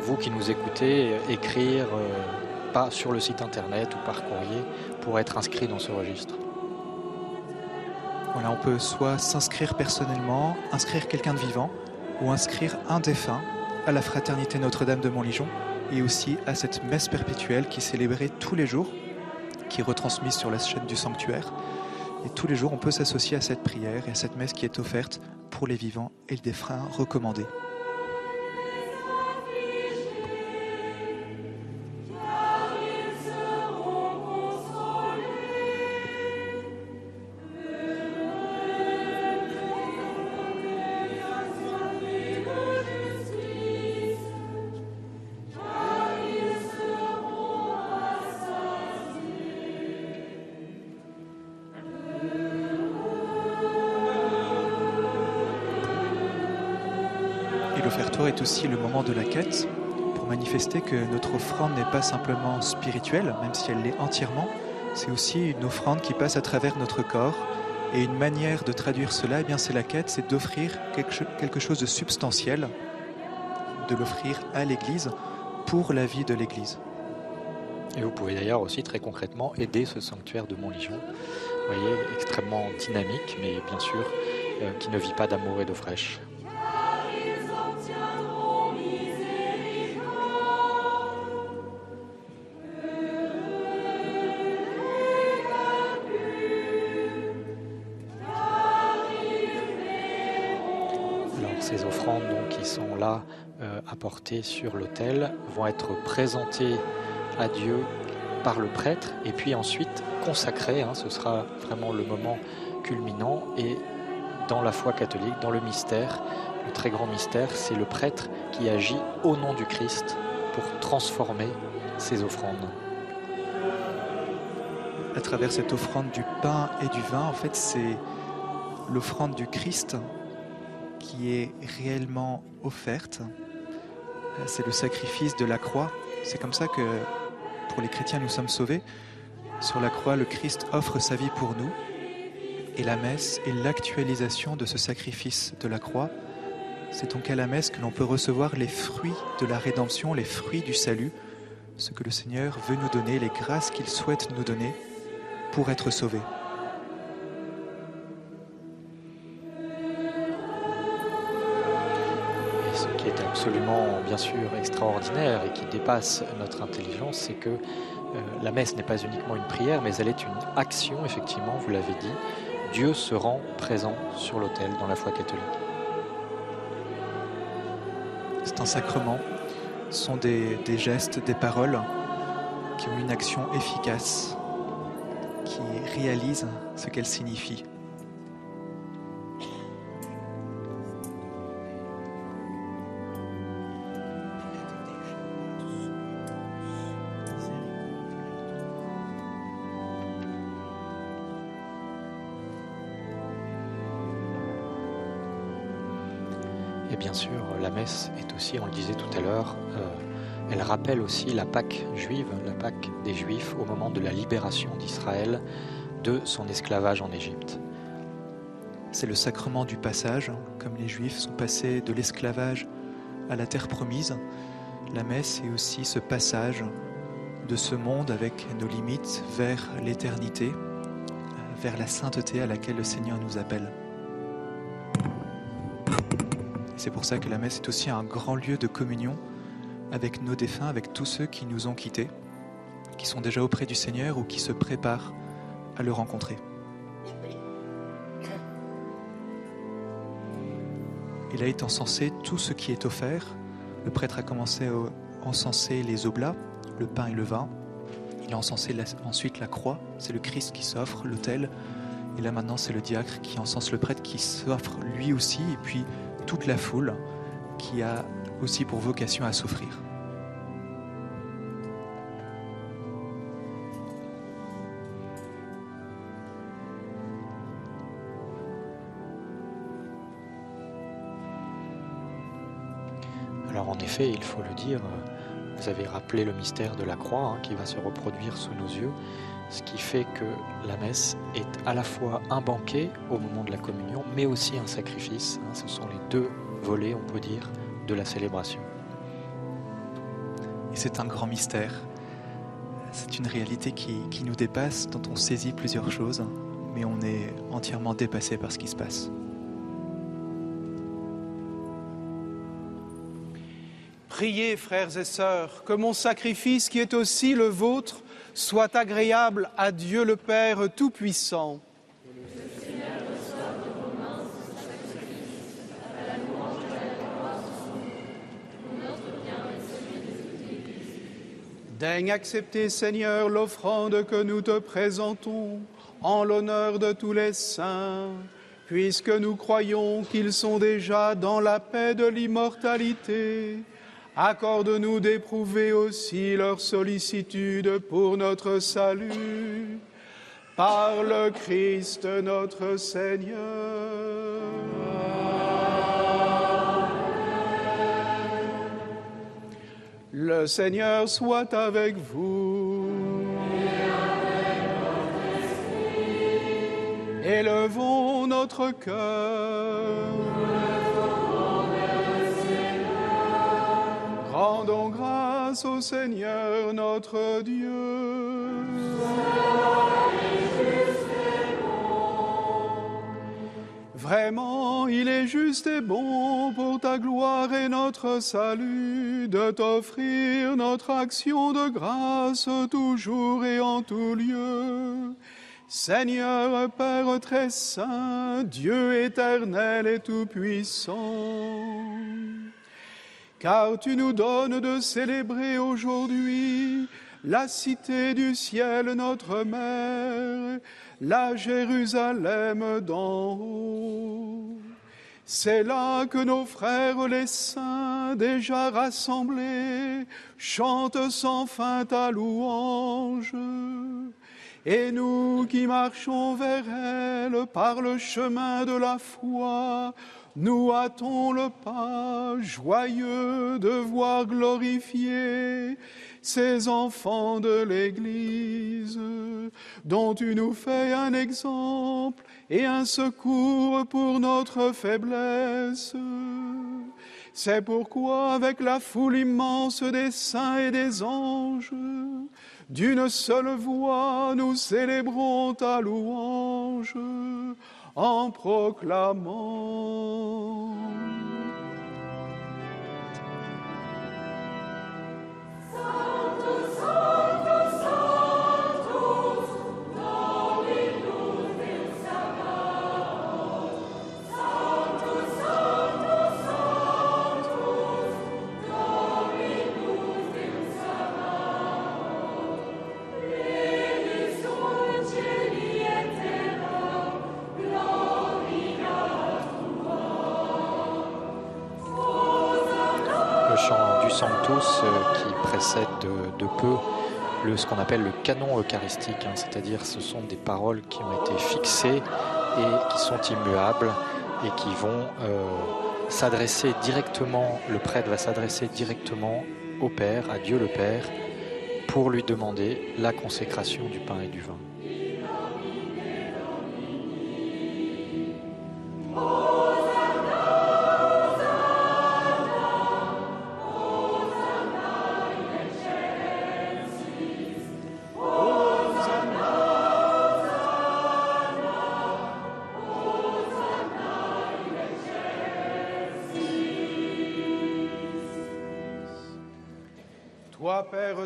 vous qui nous écoutez, euh, écrire euh, pas sur le site internet ou par courrier pour être inscrit dans ce registre. Voilà, on peut soit s'inscrire personnellement, inscrire quelqu'un de vivant, ou inscrire un défunt à la fraternité Notre-Dame de Montligeon, et aussi à cette messe perpétuelle qui est célébrée tous les jours, qui est retransmise sur la chaîne du sanctuaire. Et tous les jours, on peut s'associer à cette prière et à cette messe qui est offerte pour les vivants et les défunts recommandés. L'offertoire est aussi le moment de la quête pour manifester que notre offrande n'est pas simplement spirituelle, même si elle l'est entièrement, c'est aussi une offrande qui passe à travers notre corps. Et une manière de traduire cela, eh bien, c'est la quête, c'est d'offrir quelque chose de substantiel, de l'offrir à l'Église pour la vie de l'Église. Et vous pouvez d'ailleurs aussi très concrètement aider ce sanctuaire de Montligeon, vous voyez, extrêmement dynamique, mais bien sûr, euh, qui ne vit pas d'amour et d'eau fraîche. Apportées sur l'autel vont être présentées à Dieu par le prêtre et puis ensuite consacrées. Hein, ce sera vraiment le moment culminant et dans la foi catholique, dans le mystère, le très grand mystère, c'est le prêtre qui agit au nom du Christ pour transformer ses offrandes. À travers cette offrande du pain et du vin, en fait, c'est l'offrande du Christ qui est réellement offerte. C'est le sacrifice de la croix. C'est comme ça que pour les chrétiens nous sommes sauvés. Sur la croix, le Christ offre sa vie pour nous. Et la messe est l'actualisation de ce sacrifice de la croix. C'est donc à la messe que l'on peut recevoir les fruits de la rédemption, les fruits du salut, ce que le Seigneur veut nous donner, les grâces qu'il souhaite nous donner pour être sauvés. Bien sûr, extraordinaire et qui dépasse notre intelligence, c'est que euh, la messe n'est pas uniquement une prière, mais elle est une action, effectivement, vous l'avez dit. Dieu se rend présent sur l'autel dans la foi catholique. C'est un sacrement, ce sont des, des gestes, des paroles qui ont une action efficace, qui réalisent ce qu'elles signifient. Messe est aussi, on le disait tout à l'heure, euh, elle rappelle aussi la Pâque juive, la Pâque des Juifs au moment de la libération d'Israël de son esclavage en Égypte. C'est le sacrement du passage, comme les Juifs sont passés de l'esclavage à la terre promise. La messe est aussi ce passage de ce monde avec nos limites vers l'éternité, vers la sainteté à laquelle le Seigneur nous appelle. C'est pour ça que la messe est aussi un grand lieu de communion avec nos défunts, avec tous ceux qui nous ont quittés, qui sont déjà auprès du Seigneur ou qui se préparent à le rencontrer. Il a été encensé tout ce qui est offert. Le prêtre a commencé à encenser les oblats, le pain et le vin. Il a encensé ensuite la croix, c'est le Christ qui s'offre, l'autel. Et là maintenant, c'est le diacre qui encense le prêtre qui s'offre lui aussi, et puis toute la foule qui a aussi pour vocation à souffrir. Alors en effet, il faut le dire, vous avez rappelé le mystère de la croix hein, qui va se reproduire sous nos yeux, ce qui fait que la messe est à la fois un banquet au moment de la communion, mais aussi un sacrifice. Hein. ce sont les deux volets, on peut dire, de la célébration. Et c'est un grand mystère. C'est une réalité qui, qui, nous dépasse, dont on saisit plusieurs choses, mais on est entièrement dépassé par ce qui se passe. Priez, frères et sœurs, que mon sacrifice, qui est aussi le vôtre, soit agréable à Dieu le Père Tout-Puissant. Daigne accepter, Seigneur, l'offrande que nous te présentons en l'honneur de tous les saints, puisque nous croyons qu'ils sont déjà dans la paix de l'immortalité. Accorde-nous d'éprouver aussi leur sollicitude pour notre salut. Par le Christ notre Seigneur. Le Seigneur soit avec vous. Élevons notre cœur. Rendons grâce au Seigneur notre Dieu. Vraiment, il est juste et bon pour ta gloire et notre salut de t'offrir notre action de grâce toujours et en tout lieu. Seigneur Père très saint, Dieu éternel et tout-puissant, car tu nous donnes de célébrer aujourd'hui la cité du ciel, notre mère, la Jérusalem d'en haut. C'est là que nos frères les saints, déjà rassemblés, chantent sans fin ta louange. Et nous qui marchons vers elle par le chemin de la foi, nous hâtons le pas, joyeux de voir glorifier ces enfants de l'Église, dont tu nous fais un exemple et un secours pour notre faiblesse. C'est pourquoi, avec la foule immense des saints et des anges, d'une seule voix, nous célébrons ta louange en proclamant. Euh, qui précède de, de peu le, ce qu'on appelle le canon eucharistique, hein, c'est-à-dire ce sont des paroles qui ont été fixées et qui sont immuables et qui vont euh, s'adresser directement, le prêtre va s'adresser directement au Père, à Dieu le Père, pour lui demander la consécration du pain et du vin.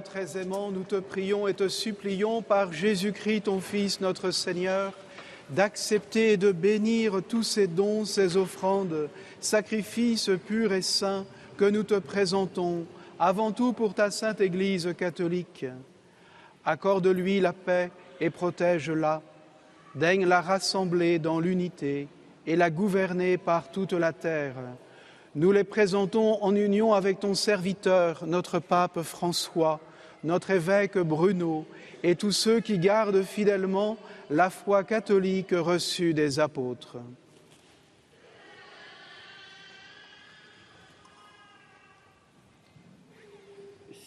Très aimant, nous te prions et te supplions par Jésus-Christ, ton Fils, notre Seigneur, d'accepter et de bénir tous ces dons, ces offrandes, sacrifices purs et saints que nous te présentons, avant tout pour ta sainte Église catholique. Accorde-lui la paix et protège-la. Daigne la rassembler dans l'unité et la gouverner par toute la terre. Nous les présentons en union avec ton serviteur, notre pape François, notre évêque Bruno et tous ceux qui gardent fidèlement la foi catholique reçue des apôtres.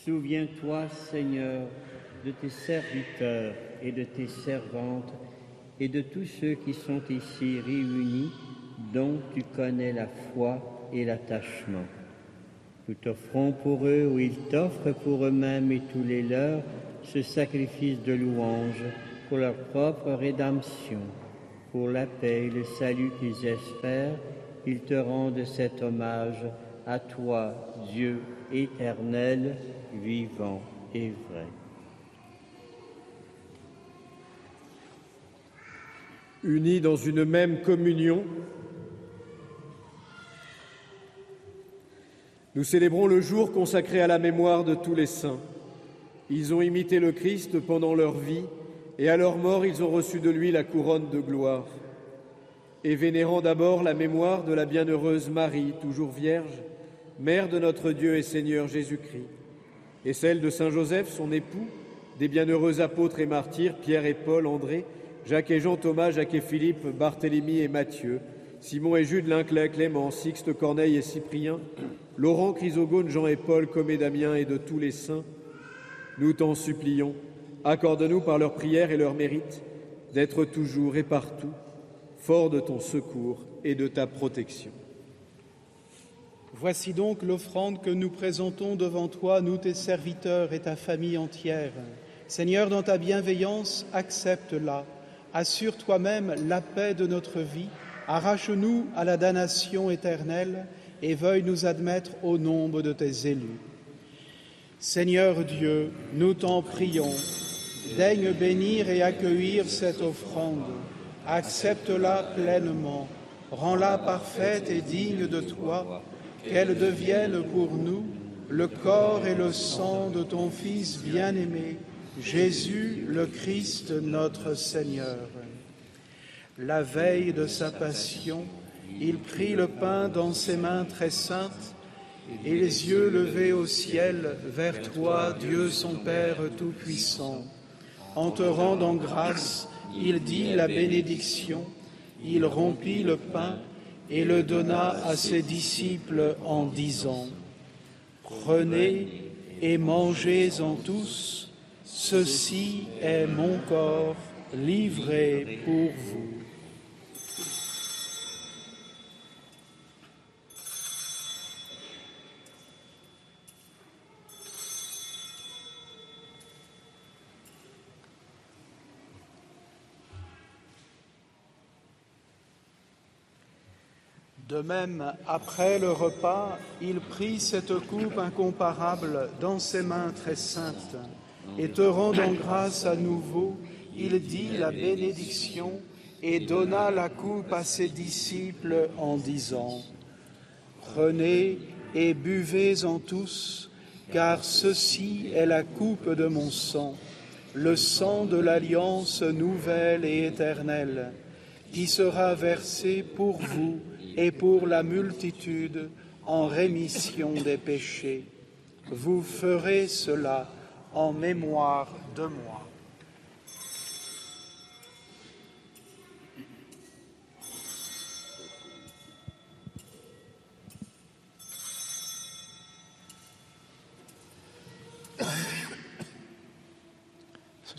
Souviens-toi, Seigneur, de tes serviteurs et de tes servantes et de tous ceux qui sont ici réunis, dont tu connais la foi et l'attachement. Nous t'offrons pour eux ou ils t'offrent pour eux-mêmes et tous les leurs ce sacrifice de louange pour leur propre rédemption, pour la paix et le salut qu'ils espèrent, ils te rendent cet hommage à toi, Dieu éternel, vivant et vrai. Unis dans une même communion, nous célébrons le jour consacré à la mémoire de tous les saints. Ils ont imité le Christ pendant leur vie et à leur mort ils ont reçu de lui la couronne de gloire. Et vénérant d'abord la mémoire de la bienheureuse Marie, toujours vierge, mère de notre Dieu et Seigneur Jésus-Christ, et celle de Saint Joseph, son époux, des bienheureux apôtres et martyrs, Pierre et Paul, André, Jacques et Jean, Thomas, Jacques et Philippe, Barthélemy et Matthieu, Simon et Jude, Linclin, Clément, Sixte, Corneille et Cyprien, *clears throat* Laurent, Chrysogone, Jean et Paul, Comé, Damien et de tous les saints, nous t'en supplions, accorde-nous par leurs prières et leurs mérites d'être toujours et partout fort de ton secours et de ta protection. Voici donc l'offrande que nous présentons devant toi, nous tes serviteurs et ta famille entière. Seigneur, dans ta bienveillance, accepte-la. Assure toi-même la paix de notre vie. Arrache-nous à la damnation éternelle et veuille nous admettre au nombre de tes élus. Seigneur Dieu, nous t'en prions, daigne bénir et accueillir cette offrande. Accepte-la pleinement, rends-la parfaite et digne de toi, qu'elle devienne pour nous le corps et le sang de ton Fils bien-aimé, Jésus le Christ notre Seigneur. La veille de sa passion, il prit le pain dans ses mains très saintes et les yeux levés au ciel vers toi, Dieu son Père Tout-Puissant. En te rendant grâce, il dit la bénédiction, il rompit le pain et le donna à ses disciples en disant, Prenez et mangez-en tous, ceci est mon corps livré pour vous. De même, après le repas, il prit cette coupe incomparable dans ses mains très saintes, et te rendant grâce à nouveau, il dit la bénédiction et donna la coupe à ses disciples en disant, Prenez et buvez-en tous, car ceci est la coupe de mon sang, le sang de l'alliance nouvelle et éternelle, qui sera versé pour vous et pour la multitude en rémission des péchés. Vous ferez cela en mémoire de moi.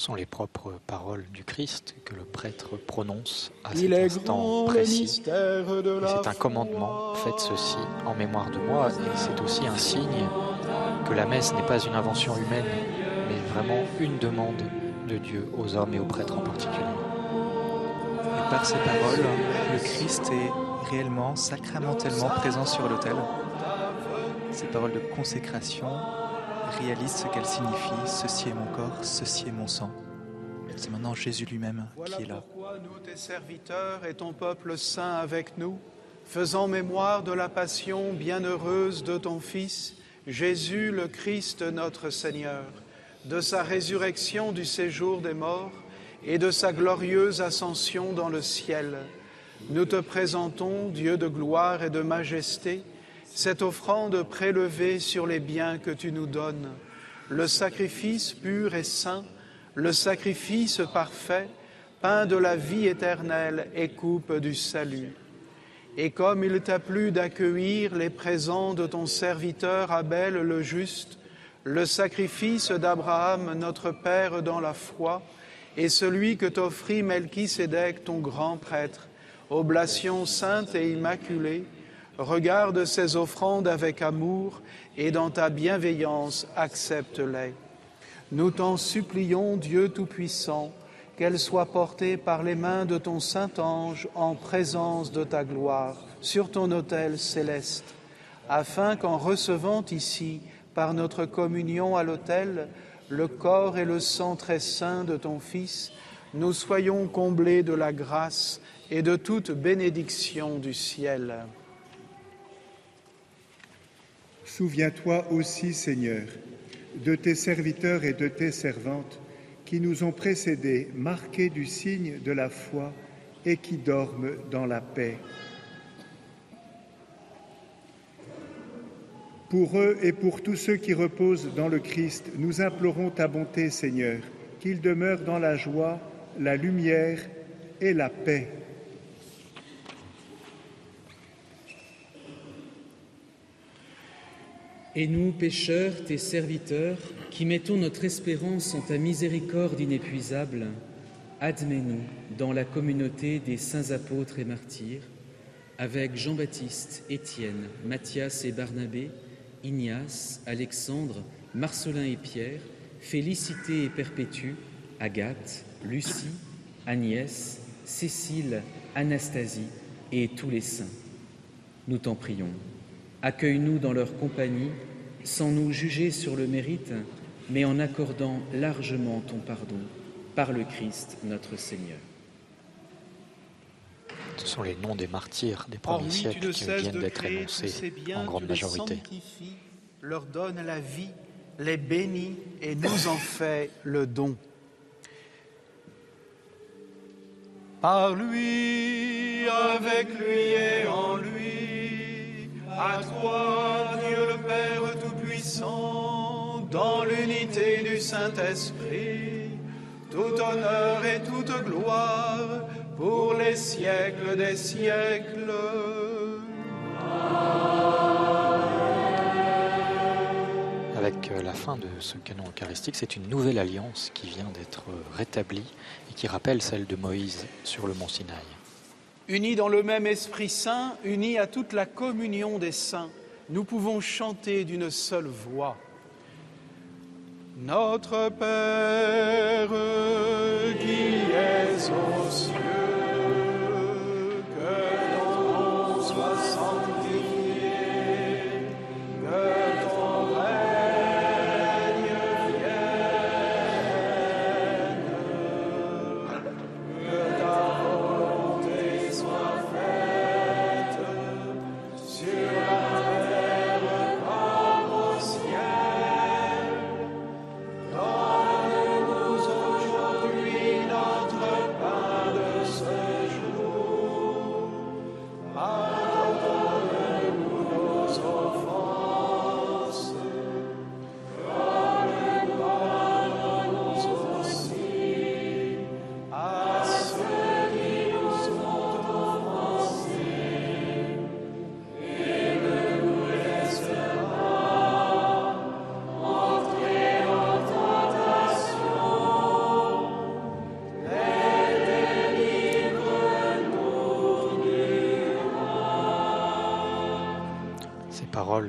Sont les propres paroles du Christ que le prêtre prononce à cet instant précis. c'est un commandement, faites ceci en mémoire de moi, et c'est aussi un signe que la messe n'est pas une invention humaine, mais vraiment une demande de Dieu aux hommes et aux prêtres en particulier. Et par ces paroles, le Christ est réellement, sacramentellement présent sur l'autel. Ces paroles de consécration réalisent ce qu'elles signifient. Ceci est mon corps, ceci est mon sang. C'est maintenant Jésus lui-même Voilà qui est là. pourquoi nous, tes serviteurs et ton peuple saint avec nous, faisant mémoire de la passion bienheureuse de ton Fils, Jésus le Christ notre Seigneur, de sa résurrection du séjour des morts et de sa glorieuse ascension dans le ciel, nous te présentons, Dieu de gloire et de majesté, cette offrande prélevée sur les biens que tu nous donnes, le sacrifice pur et saint, le sacrifice parfait, pain de la vie éternelle et coupe du salut. Et comme il t'a plu d'accueillir les présents de ton serviteur Abel le juste, le sacrifice d'Abraham notre Père dans la foi, et celui que t'offrit Melchisédek ton grand prêtre, oblation sainte et immaculée, regarde ces offrandes avec amour et dans ta bienveillance accepte-les. Nous t'en supplions, Dieu Tout-Puissant, qu'elles soient portées par les mains de ton Saint-Ange en présence de ta gloire sur ton autel céleste, afin qu'en recevant ici, par notre communion à l'autel, le corps et le sang très saint de ton Fils, nous soyons comblés de la grâce et de toute bénédiction du ciel. Souviens-toi aussi, Seigneur, de tes serviteurs et de tes servantes qui nous ont précédés, marqués du signe de la foi et qui dorment dans la paix. Pour eux et pour tous ceux qui reposent dans le Christ, nous implorons ta bonté, Seigneur, qu'ils demeurent dans la joie, la lumière et la paix. Et nous, pécheurs, tes serviteurs, qui mettons notre espérance en ta miséricorde inépuisable, admets-nous dans la communauté des saints apôtres et martyrs, avec Jean-Baptiste, Étienne, Matthias et Barnabé, Ignace, Alexandre, Marcelin et Pierre, Félicité et Perpétue, Agathe, Lucie, Agnès, Cécile, Anastasie et tous les saints. Nous t'en prions. Accueille-nous dans leur compagnie, sans nous juger sur le mérite, mais en accordant largement ton pardon par le Christ notre Seigneur. Ce sont les noms des martyrs des premiers siècles qui viennent d'être énoncés en grande majorité. Leur donne la vie, les bénit et nous en fait le don. Par lui, avec lui et en lui, à toi, Dieu le Père Tout-Puissant, dans l'unité du Saint-Esprit, tout honneur et toute gloire pour les siècles des siècles. Avec euh, la fin de ce canon eucharistique, c'est une nouvelle alliance qui vient d'être rétablie et qui rappelle celle de Moïse sur le mont Sinaï. Unis dans le même Esprit Saint, unis à toute la communion des saints, nous pouvons chanter d'une seule voix. Notre Père qui es aux cieux,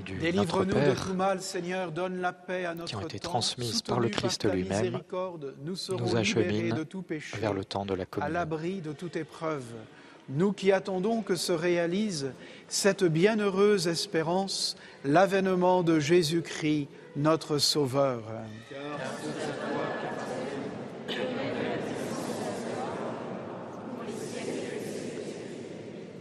du Notre Délivre-nous de Père tout mal, Seigneur, donne la paix à notre qui ont été transmises par le Christ lui-même nous acheminent de tout péché, vers le temps de la à communion. l'abri de toute épreuve. Nous qui attendons que se réalise cette bienheureuse espérance, l'avènement de Jésus-Christ, notre Sauveur.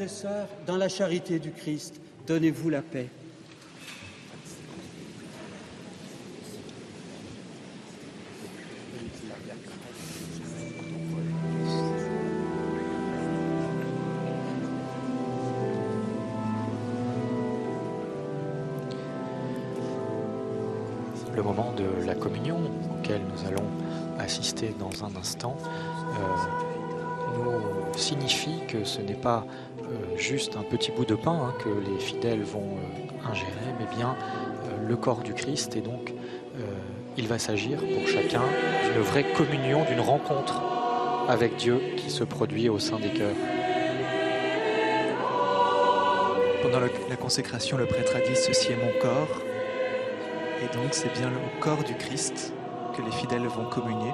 Et sœurs, dans la charité du Christ, donnez-vous la paix. Le moment de la communion auquel nous allons assister dans un instant euh, nous signifie que ce n'est pas euh, juste un petit bout de pain hein, que les fidèles vont euh, ingérer, mais bien euh, le corps du Christ. Et donc, il va s'agir pour chacun d'une vraie communion, d'une rencontre avec Dieu qui se produit au sein des cœurs. Pendant la consécration, le prêtre a dit Ceci est mon corps. Et donc, c'est bien le corps du Christ que les fidèles vont communier.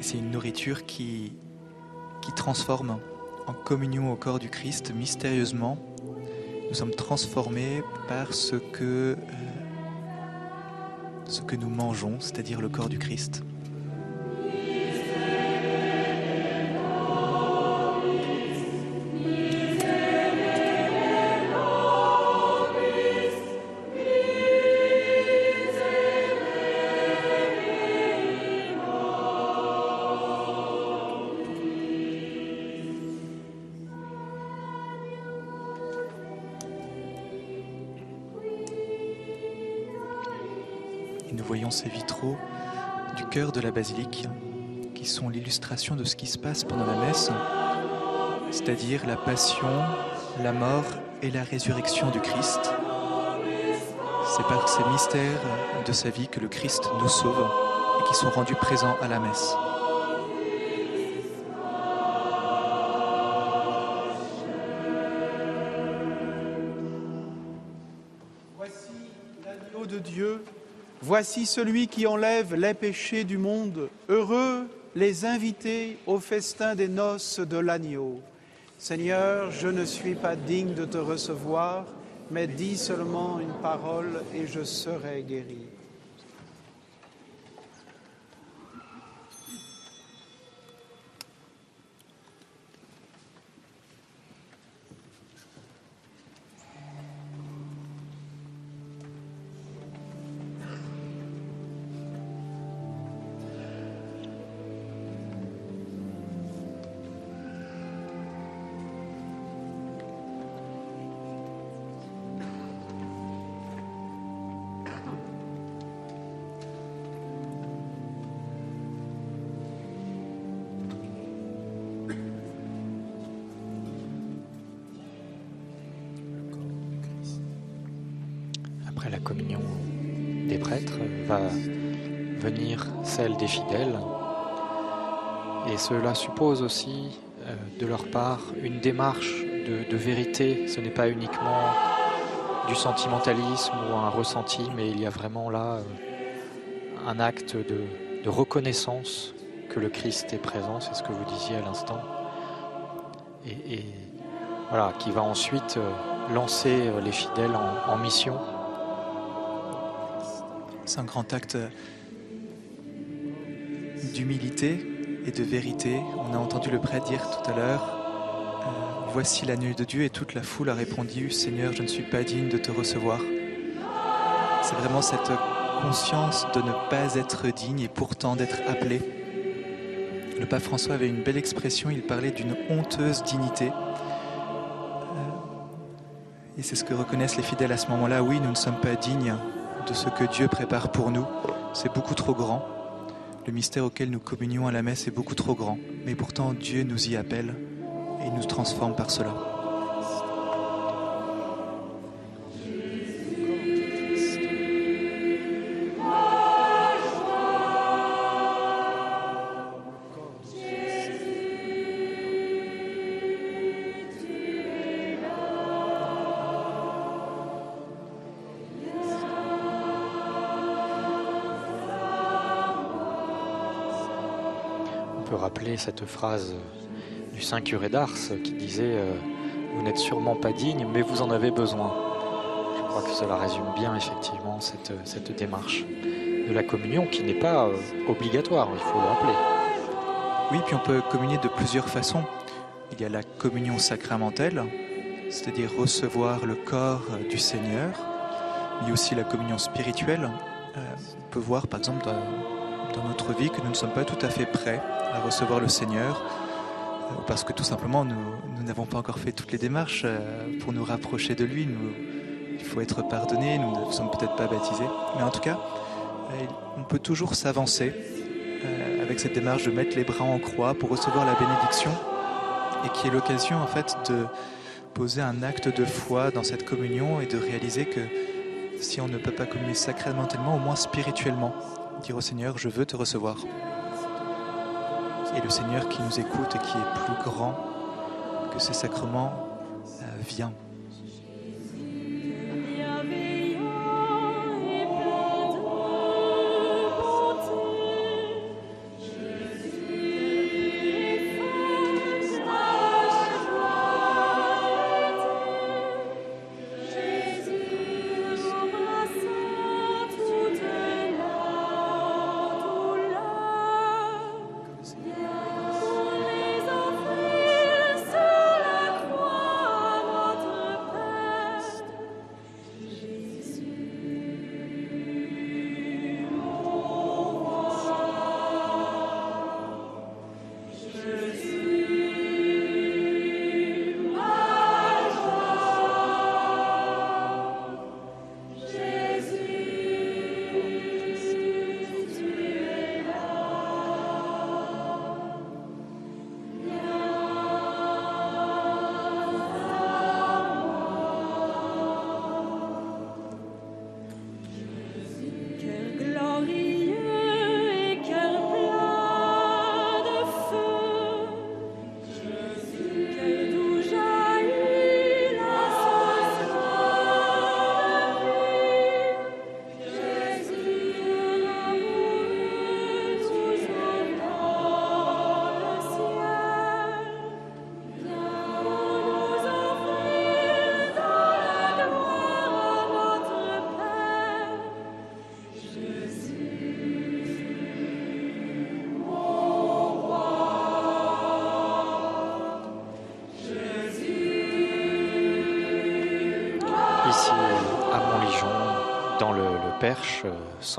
C'est une nourriture qui, qui transforme en communion au corps du Christ mystérieusement. Nous sommes transformés par ce que, euh, nous mangeons, c'est-à-dire le corps du Christ. De la basilique qui sont l'illustration de ce qui se passe pendant la messe, c'est-à-dire la passion, la mort et la résurrection du Christ. C'est par ces mystères de sa vie que le Christ nous sauve et qui sont rendus présents à la messe. Voici celui qui enlève les péchés du monde. Heureux les invités au festin des noces de l'agneau. Seigneur, je ne suis pas digne de te recevoir, mais dis seulement une parole et je serai guéri. Communion des prêtres va venir celle des fidèles. Et cela suppose aussi euh, de leur part une démarche de, vérité. Ce n'est pas uniquement du sentimentalisme ou un ressenti, mais il y a vraiment là euh, un acte de, reconnaissance que le Christ est présent, c'est ce que vous disiez à l'instant. Et, voilà, qui va ensuite euh, lancer euh, les fidèles en mission. C'est un grand acte d'humilité et de vérité. On a entendu le prêtre dire tout à l'heure, euh, Voici l'agneau de Dieu, et toute la foule a répondu, Seigneur, je ne suis pas digne de te recevoir. C'est vraiment cette conscience de ne pas être digne et pourtant d'être appelé. Le pape François avait une belle expression, il parlait d'une honteuse dignité. Euh, Et c'est ce que reconnaissent les fidèles à ce moment-là. Oui, nous ne sommes pas dignes de ce que Dieu prépare pour nous. C'est beaucoup trop grand. Le mystère auquel nous communions à la messe est beaucoup trop grand. Mais pourtant, Dieu nous y appelle et nous transforme par cela. Cette phrase du saint curé d'Ars qui disait euh, Vous n'êtes sûrement pas digne, mais vous en avez besoin. Je crois que cela résume bien effectivement cette, cette démarche de la communion qui n'est pas euh, obligatoire, il faut le rappeler. Oui, puis on peut communier de plusieurs façons. Il y a la communion sacramentelle, c'est-à-dire recevoir le corps du Seigneur. A aussi la communion spirituelle. Euh, on peut voir par exemple dans, dans notre vie que nous ne sommes pas tout à fait prêts à recevoir le Seigneur, euh, parce que tout simplement nous n'avons pas encore fait toutes les démarches euh, pour nous rapprocher de lui. Il faut être pardonné, nous ne sommes peut-être pas baptisés, mais en tout cas, euh, on peut toujours s'avancer avec cette démarche de mettre les bras en croix pour recevoir la bénédiction et qui est l'occasion en fait de poser un acte de foi dans cette communion et de réaliser que si on ne peut pas communier sacramentellement, au moins spirituellement, dire au Seigneur, je veux te recevoir. Et le Seigneur qui nous écoute et qui est plus grand que ces sacrements euh, vient.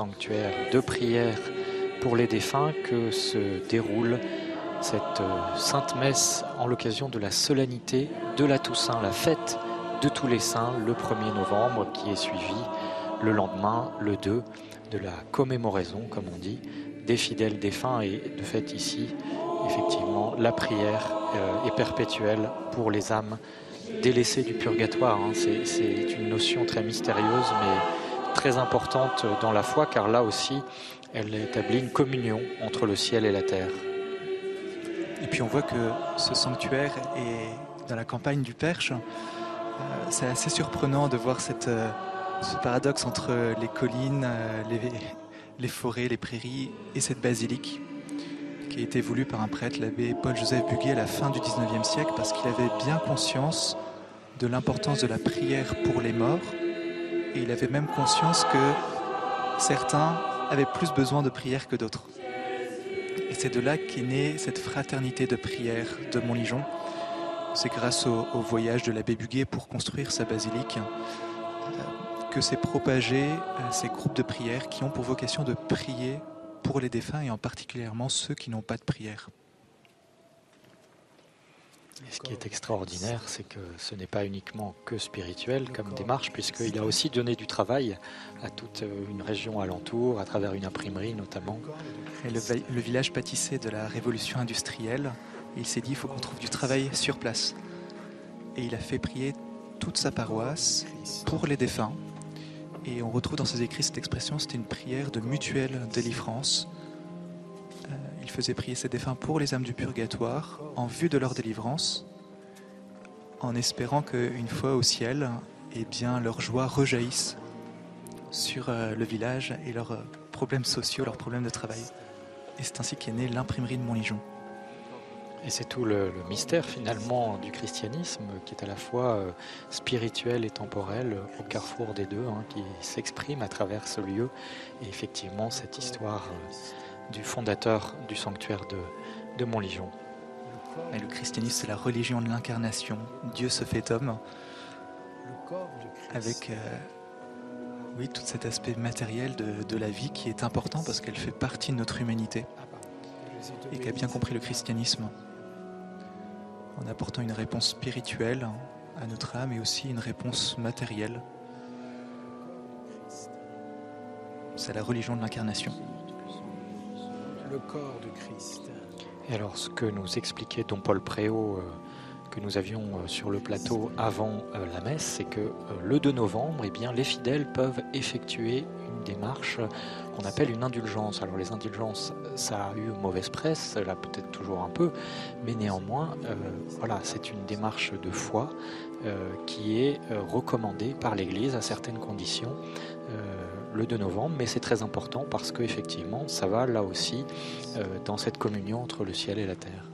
Sanctuaire de prière pour les défunts, que se déroule cette euh, sainte messe en l'occasion de la solennité de la Toussaint, la fête de tous les saints, le 1er novembre, qui est suivi le lendemain, le 2, de la commémoraison, comme on dit, des fidèles défunts. Et de fait, ici, effectivement, la prière euh, est perpétuelle pour les âmes délaissées du purgatoire. Hein. C'est une notion très mystérieuse, mais très importante dans la foi, car là aussi, elle établit une communion entre le ciel et la terre. Et puis on voit que ce sanctuaire est dans la campagne du Perche. Euh, c'est assez surprenant de voir euh, ce paradoxe entre les collines, euh, les, les, forêts, les prairies et cette basilique qui a été voulue par un prêtre, l'abbé Paul-Joseph Buguet, à la fin du 19e siècle, parce qu'il avait bien conscience de l'importance de la prière pour les morts. Et il avait même conscience que certains avaient plus besoin de prière que d'autres. Et c'est de là qu'est née cette fraternité de prière de Montligeon. C'est grâce au, voyage de l'abbé Buguet pour construire sa basilique euh, que s'est propagé euh, ces groupes de prière qui ont pour vocation de prier pour les défunts et en particulièrement ceux qui n'ont pas de prière ce qui est extraordinaire, c'est que ce n'est pas uniquement que spirituel comme démarche, puisqu'il a aussi donné du travail à toute une région alentour, à travers une imprimerie notamment. Et le, village pâtissait de la révolution industrielle, il s'est dit il faut qu'on trouve du travail sur place. Et il a fait prier toute sa paroisse pour les défunts. Et on retrouve dans ses écrits cette expression, c'était une prière de mutuelle délivrance il faisait prier ses défunts pour les âmes du purgatoire, en vue de leur délivrance, en espérant qu'une fois au ciel, eh bien, leur joie rejaillisse sur euh, le village et leurs euh, problèmes sociaux, leurs problèmes de travail. Et c'est ainsi qu'est née l'imprimerie de Montligeon. Et c'est tout le, mystère finalement du christianisme qui est à la fois euh, spirituel et temporel au carrefour des deux, hein, qui s'exprime à travers ce lieu. Et effectivement, cette histoire du fondateur du sanctuaire de, de Montligeon. Et le christianisme, c'est la religion de l'incarnation. Dieu se fait homme. Avec euh, oui, tout cet aspect matériel de, de, la vie qui est important parce qu'elle fait partie de notre humanité et qui a bien compris le christianisme en apportant une réponse spirituelle à notre âme et aussi une réponse matérielle. C'est la religion de l'incarnation le corps de Christ. Et alors, ce que nous expliquait Don Paul Préau, euh, que nous avions euh, sur le plateau avant euh, la messe, c'est que le 2 novembre, eh bien, les fidèles peuvent effectuer une démarche qu'on appelle une indulgence. Alors, les indulgences, ça a eu mauvaise presse, là peut-être toujours un peu, mais néanmoins, voilà, c'est une démarche de foi qui est recommandée par l'Église à certaines conditions le 2 novembre, mais c'est très important parce qu'effectivement, ça va là aussi euh, dans cette communion entre le ciel et la terre.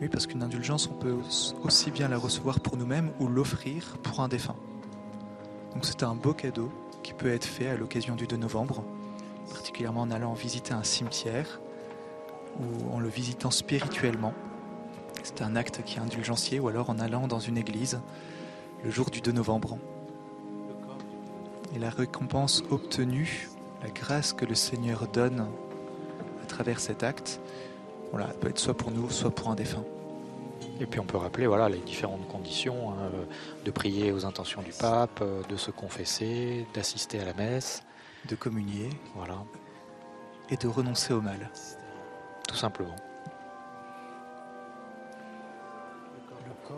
Oui, parce qu'une indulgence, on peut aussi bien la recevoir pour nous-mêmes ou l'offrir pour un défunt. Donc c'est un beau cadeau qui peut être fait à l'occasion du 2 novembre, particulièrement en allant visiter un cimetière ou en le visitant spirituellement. C'est un acte qui est indulgencier ou alors en allant dans une église le jour du 2 novembre et la récompense obtenue, la grâce que le Seigneur donne à travers cet acte, voilà, peut être soit pour nous, soit pour un défunt. Et puis on peut rappeler voilà, les différentes conditions hein, de prier aux intentions du pape, de se confesser, d'assister à la messe, de communier, voilà, et de renoncer au mal. Tout simplement. Avec la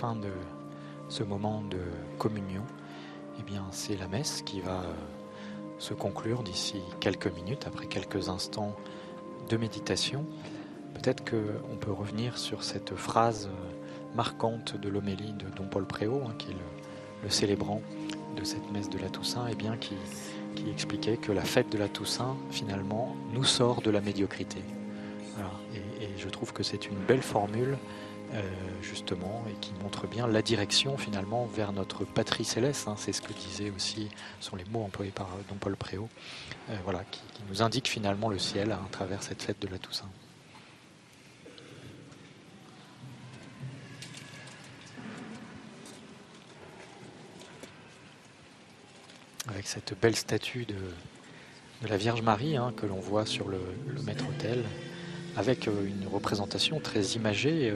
fin de ce moment de communion, eh bien, c'est la messe qui va se conclure d'ici quelques minutes, après quelques instants de méditation. Peut-être qu'on peut revenir sur cette phrase marquante de l'homélie de Don Paul Préau, hein, qui est le, célébrant de cette messe de la Toussaint, et eh bien qui, expliquait que la fête de la Toussaint, finalement, nous sort de la médiocrité. Et, je trouve que c'est une belle formule euh, justement, et qui montre bien la direction finalement vers notre patrie céleste. Hein. c'est ce que disait aussi, sont les mots employés par Don Paul Préau, euh, voilà, qui, nous indique finalement le ciel à travers cette fête de la Toussaint. Avec cette belle statue de, la Vierge Marie hein, que l'on voit sur le, maître-autel, avec euh, une représentation très imagée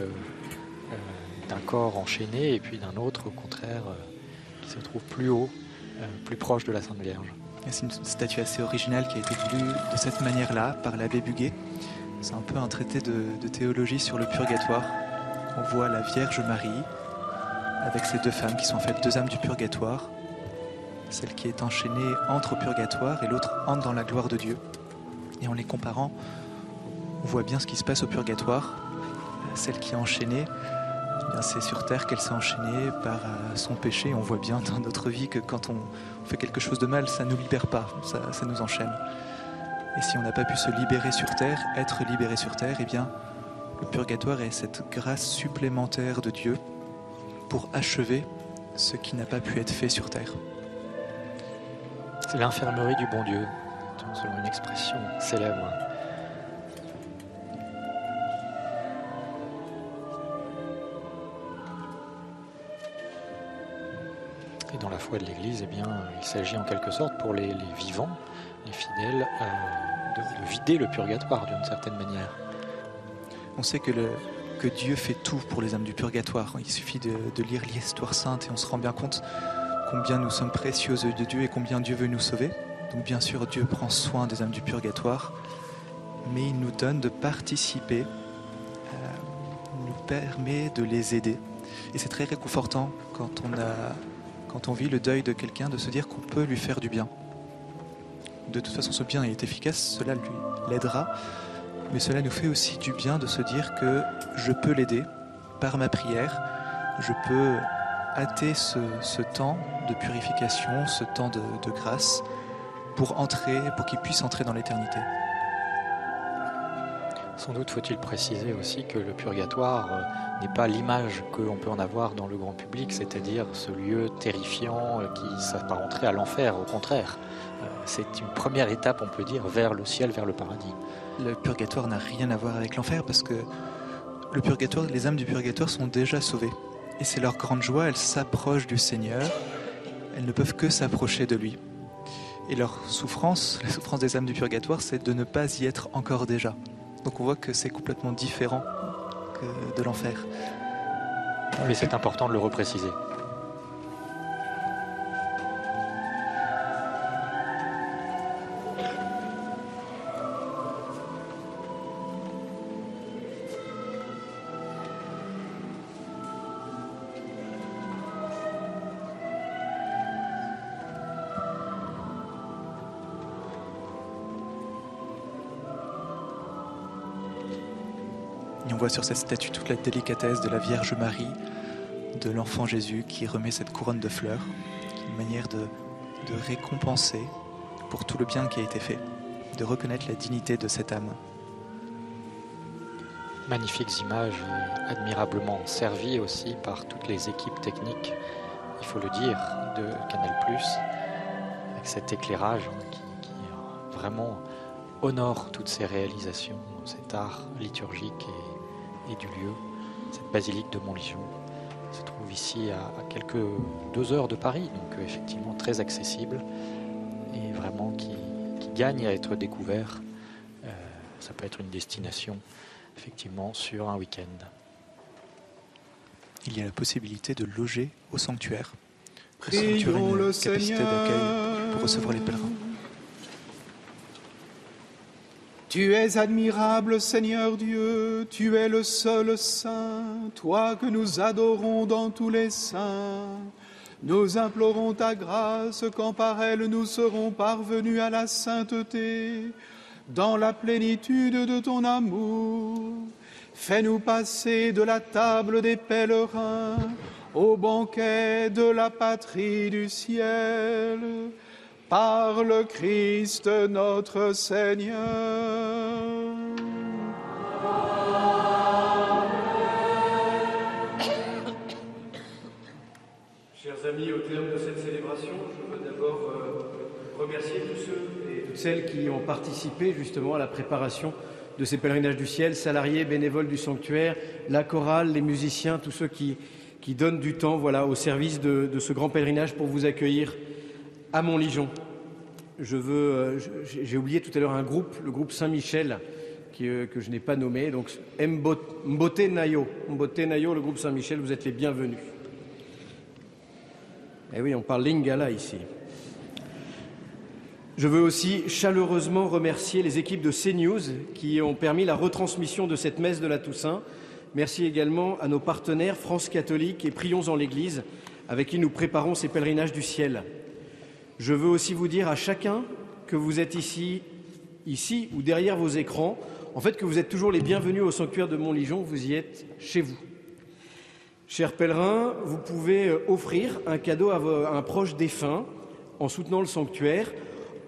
d'un corps enchaîné et puis d'un autre, au contraire, euh, qui se trouve plus haut, euh, plus proche de la Sainte Vierge. C'est une statue assez originale qui a été voulue de cette manière-là par l'abbé Buguet. C'est un peu un traité de, théologie sur le purgatoire. On voit la Vierge Marie avec ces deux femmes qui sont en fait deux âmes du purgatoire. Celle qui est enchaînée entre au purgatoire et l'autre entre dans la gloire de Dieu. Et en les comparant, on voit bien ce qui se passe au purgatoire. Celle qui est enchaînée, eh c'est sur terre qu'elle s'est enchaînée par euh, son péché. On voit bien dans notre vie que quand on fait quelque chose de mal, ça ne nous libère pas, ça, nous enchaîne. Et si on n'a pas pu se libérer sur terre, être libéré sur terre, eh bien, le purgatoire est cette grâce supplémentaire de Dieu pour achever ce qui n'a pas pu être fait sur terre. C'est l'infirmerie du bon Dieu, selon une expression célèbre. De l'Église, eh bien, il s'agit en quelque sorte pour les, vivants, les fidèles, euh, de, vider le purgatoire d'une certaine manière. On sait que, Dieu fait tout pour les âmes du purgatoire. Il suffit de, lire l'histoire sainte et on se rend bien compte combien nous sommes précieuses de Dieu et combien Dieu veut nous sauver. Donc bien sûr, Dieu prend soin des âmes du purgatoire, mais il nous donne de participer, euh, nous permet de les aider. Et c'est très réconfortant quand on a quand on vit le deuil de quelqu'un, de se dire qu'on peut lui faire du bien. De toute façon, ce bien est efficace, cela lui l'aidera, mais cela nous fait aussi du bien de se dire que je peux l'aider par ma prière, je peux hâter ce, temps de purification, ce temps de, de grâce, pour entrer, pour qu'il puisse entrer dans l'éternité. Sans doute faut-il préciser aussi que le purgatoire euh, n'est pas l'image que l'on peut en avoir dans le grand public, c'est-à-dire ce lieu terrifiant euh, qui s'apparenterait à l'enfer, au contraire. Euh, c'est une première étape, on peut dire, vers le ciel, vers le paradis. Le purgatoire n'a rien à voir avec l'enfer parce que les âmes du purgatoire sont déjà sauvées. Et c'est leur grande joie, elles s'approchent du Seigneur, elles ne peuvent que s'approcher de lui. Et leur souffrance, la souffrance des âmes du purgatoire, c'est de ne pas y être encore déjà. Donc on voit que c'est complètement différent que de l'enfer. Mais c'est important de le repréciser. Sur cette statue toute la délicatesse de la Vierge Marie, de l'enfant Jésus qui remet cette couronne de fleurs, une manière de, récompenser pour tout le bien qui a été fait, de reconnaître la dignité de cette âme. Magnifiques images, admirablement servies aussi par toutes les équipes techniques, il faut le dire, de Canal ⁇ avec cet éclairage hein, qui, vraiment honore toutes ces réalisations, cet art liturgique et et du lieu, cette basilique de Montligeon se trouve ici à, quelques deux heures de Paris, donc euh, effectivement très accessible et vraiment qui, gagne à être découvert. Euh, ça peut être une destination effectivement sur un week-end. Il y a la possibilité de loger au sanctuaire. Une capacité d'accueil pour recevoir les pèlerins. Tu es admirable, Seigneur Dieu, tu es le seul saint, toi que nous adorons dans tous les saints. Nous implorons ta grâce quand par elle nous serons parvenus à la sainteté, dans la plénitude de ton amour. Fais-nous passer de la table des pèlerins au banquet de la patrie du ciel, par le Christ notre Seigneur. Chers amis, au terme de cette célébration, je veux d'abord euh, remercier tous ceux et toutes celles qui ont participé justement à la préparation de ces pèlerinages du ciel, salariés, bénévoles du sanctuaire, la chorale, les musiciens, tous ceux qui, donnent du temps voilà, au service de ce grand pèlerinage pour vous accueillir à Montligeon. Je euh, j'ai oublié tout à l'heure un groupe, le groupe Saint-Michel, euh, que je n'ai pas nommé, donc. Mbote Nayo, le groupe Saint-Michel, vous êtes les bienvenus. Eh oui, on parle lingala ici. Je veux aussi chaleureusement remercier les équipes de CNews qui ont permis la retransmission de cette messe de la Toussaint. Merci également à nos partenaires France catholique et Prions en l'Église avec qui nous préparons ces pèlerinages du ciel. Je veux aussi vous dire à chacun que vous êtes ici, ici ou derrière vos écrans, en fait que vous êtes toujours les bienvenus au sanctuaire de Montligeon, vous y êtes chez vous. Chers pèlerins, vous pouvez euh, offrir un cadeau à un proche défunt en soutenant le sanctuaire,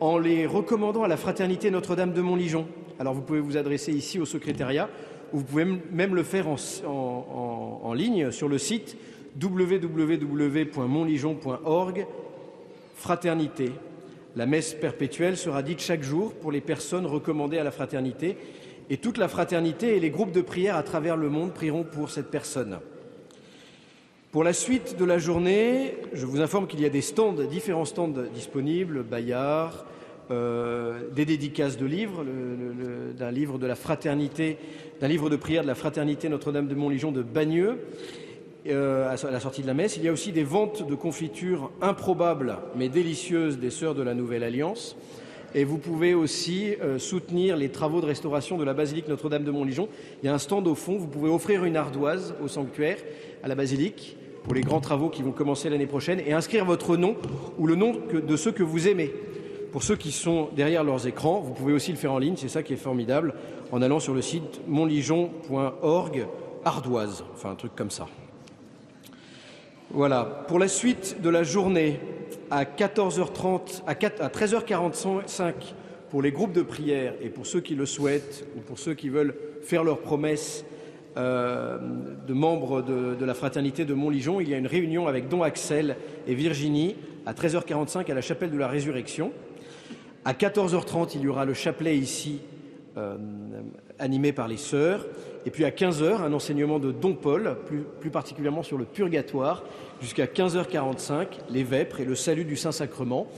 en les recommandant à la fraternité Notre-Dame de Montligeon. Alors vous pouvez vous adresser ici au secrétariat, ou vous pouvez même le faire en ligne sur le site www.montligeon.org. Fraternité. La messe perpétuelle sera dite chaque jour pour les personnes recommandées à la fraternité, et toute la fraternité et les groupes de prière à travers le monde prieront pour cette personne. Pour la suite de la journée, je vous informe qu'il y a des stands, différents stands disponibles, Bayard, euh, des dédicaces de livres, d'un livre de la fraternité, d'un livre de prière de la fraternité Notre-Dame de Montligeon de Bagneux, euh, à la sortie de la messe. Il y a aussi des ventes de confitures improbables mais délicieuses des Sœurs de la Nouvelle Alliance. Et vous pouvez aussi euh, soutenir les travaux de restauration de la basilique Notre-Dame de Montligeon. Il y a un stand au fond. Vous pouvez offrir une ardoise au sanctuaire, à la basilique, pour les grands travaux qui vont commencer l'année prochaine, et inscrire votre nom ou le nom de ceux que vous aimez. Pour ceux qui sont derrière leurs écrans, vous pouvez aussi le faire en ligne, c'est ça qui est formidable, en allant sur le site montligeon.org, ardoise, enfin un truc comme ça. Voilà. Pour la suite de la journée, à 14h30, à, 4 à 13h45 pour les groupes de prière et pour ceux qui le souhaitent ou pour ceux qui veulent faire leurs promesses euh, de membres de, de la fraternité de Montligeon, il y a une réunion avec Don Axel et Virginie à 13h45 à la chapelle de la Résurrection. À 14h30, il y aura le chapelet ici euh, animé par les sœurs. Et puis à 15h, un enseignement de Don Paul, plus, plus particulièrement sur le purgatoire, jusqu'à 15h45, les vêpres et le salut du Saint-Sacrement.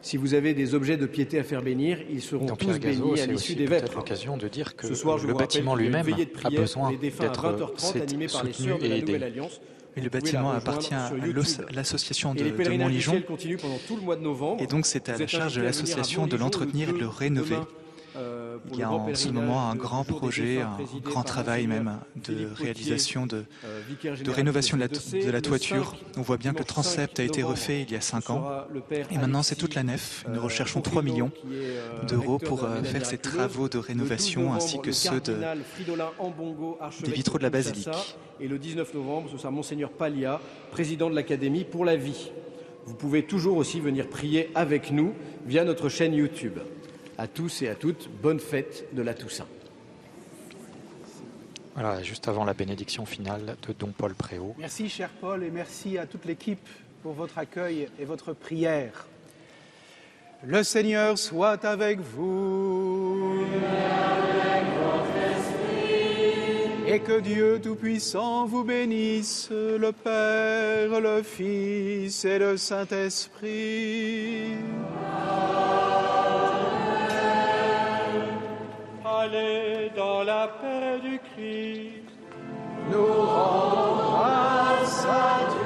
Si vous avez des objets de piété à faire bénir, ils seront Dans tous bénis à c'est l'issue des vêpres. l'occasion de dire que Ce soir, je le bâtiment lui-même a besoin d'être 20h30 animée par les soutenu sœurs de la et aidé. Et le bâtiment appartient à l'association de, de Montligeon. Et donc c'est à la charge de l'association de l'entretenir et de le le 2 rénover. Euh, Il y a en ce moment un grand projet, un grand travail même de réalisation de, euh, de rénovation de la, de toiture. 5, On voit bien que le transept a 5 été refait il y a 5 ans. Et maintenant c'est toute la nef. Nous euh, recherchons Coquelin, 3 millions d'euros pour faire ces travaux de Le 12 rénovation ainsi que ceux de, des vitraux de la basilique. Et le 19 novembre, ce sera Monseigneur Palia, président de l'Académie pour la vie. Vous pouvez toujours aussi venir prier avec nous via notre chaîne YouTube. À tous et à toutes, bonne fête de la Toussaint. Voilà, juste avant la bénédiction finale de Don Paul Préau. Merci, cher Paul, et merci à toute l'équipe pour votre accueil et votre prière. Le Seigneur soit avec vous. Et que Dieu Tout-Puissant vous bénisse, le Père, le Fils et le Saint-Esprit. Allez dans la paix du Christ. Nous rendons grâce à Dieu.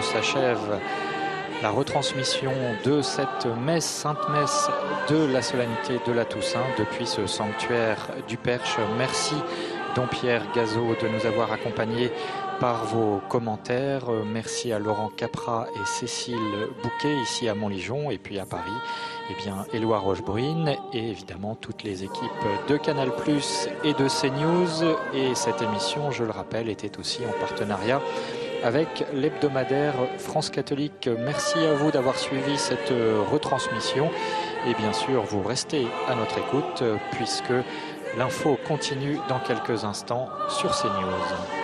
S'achève la retransmission de cette messe, Sainte Messe de la solennité de la Toussaint depuis ce sanctuaire du Perche. Merci, Don Pierre Gazot, de nous avoir accompagnés par vos commentaires. Merci à Laurent Capra et Cécile Bouquet ici à Montligeon et puis à Paris. Eh bien, Éloi Rochebrune et évidemment toutes les équipes de Canal et de CNews. Et cette émission, je le rappelle, était aussi en partenariat avec l'hebdomadaire France catholique. Merci à vous d'avoir suivi cette retransmission. Et bien sûr, vous restez à notre écoute puisque l'info continue dans quelques instants sur CNews.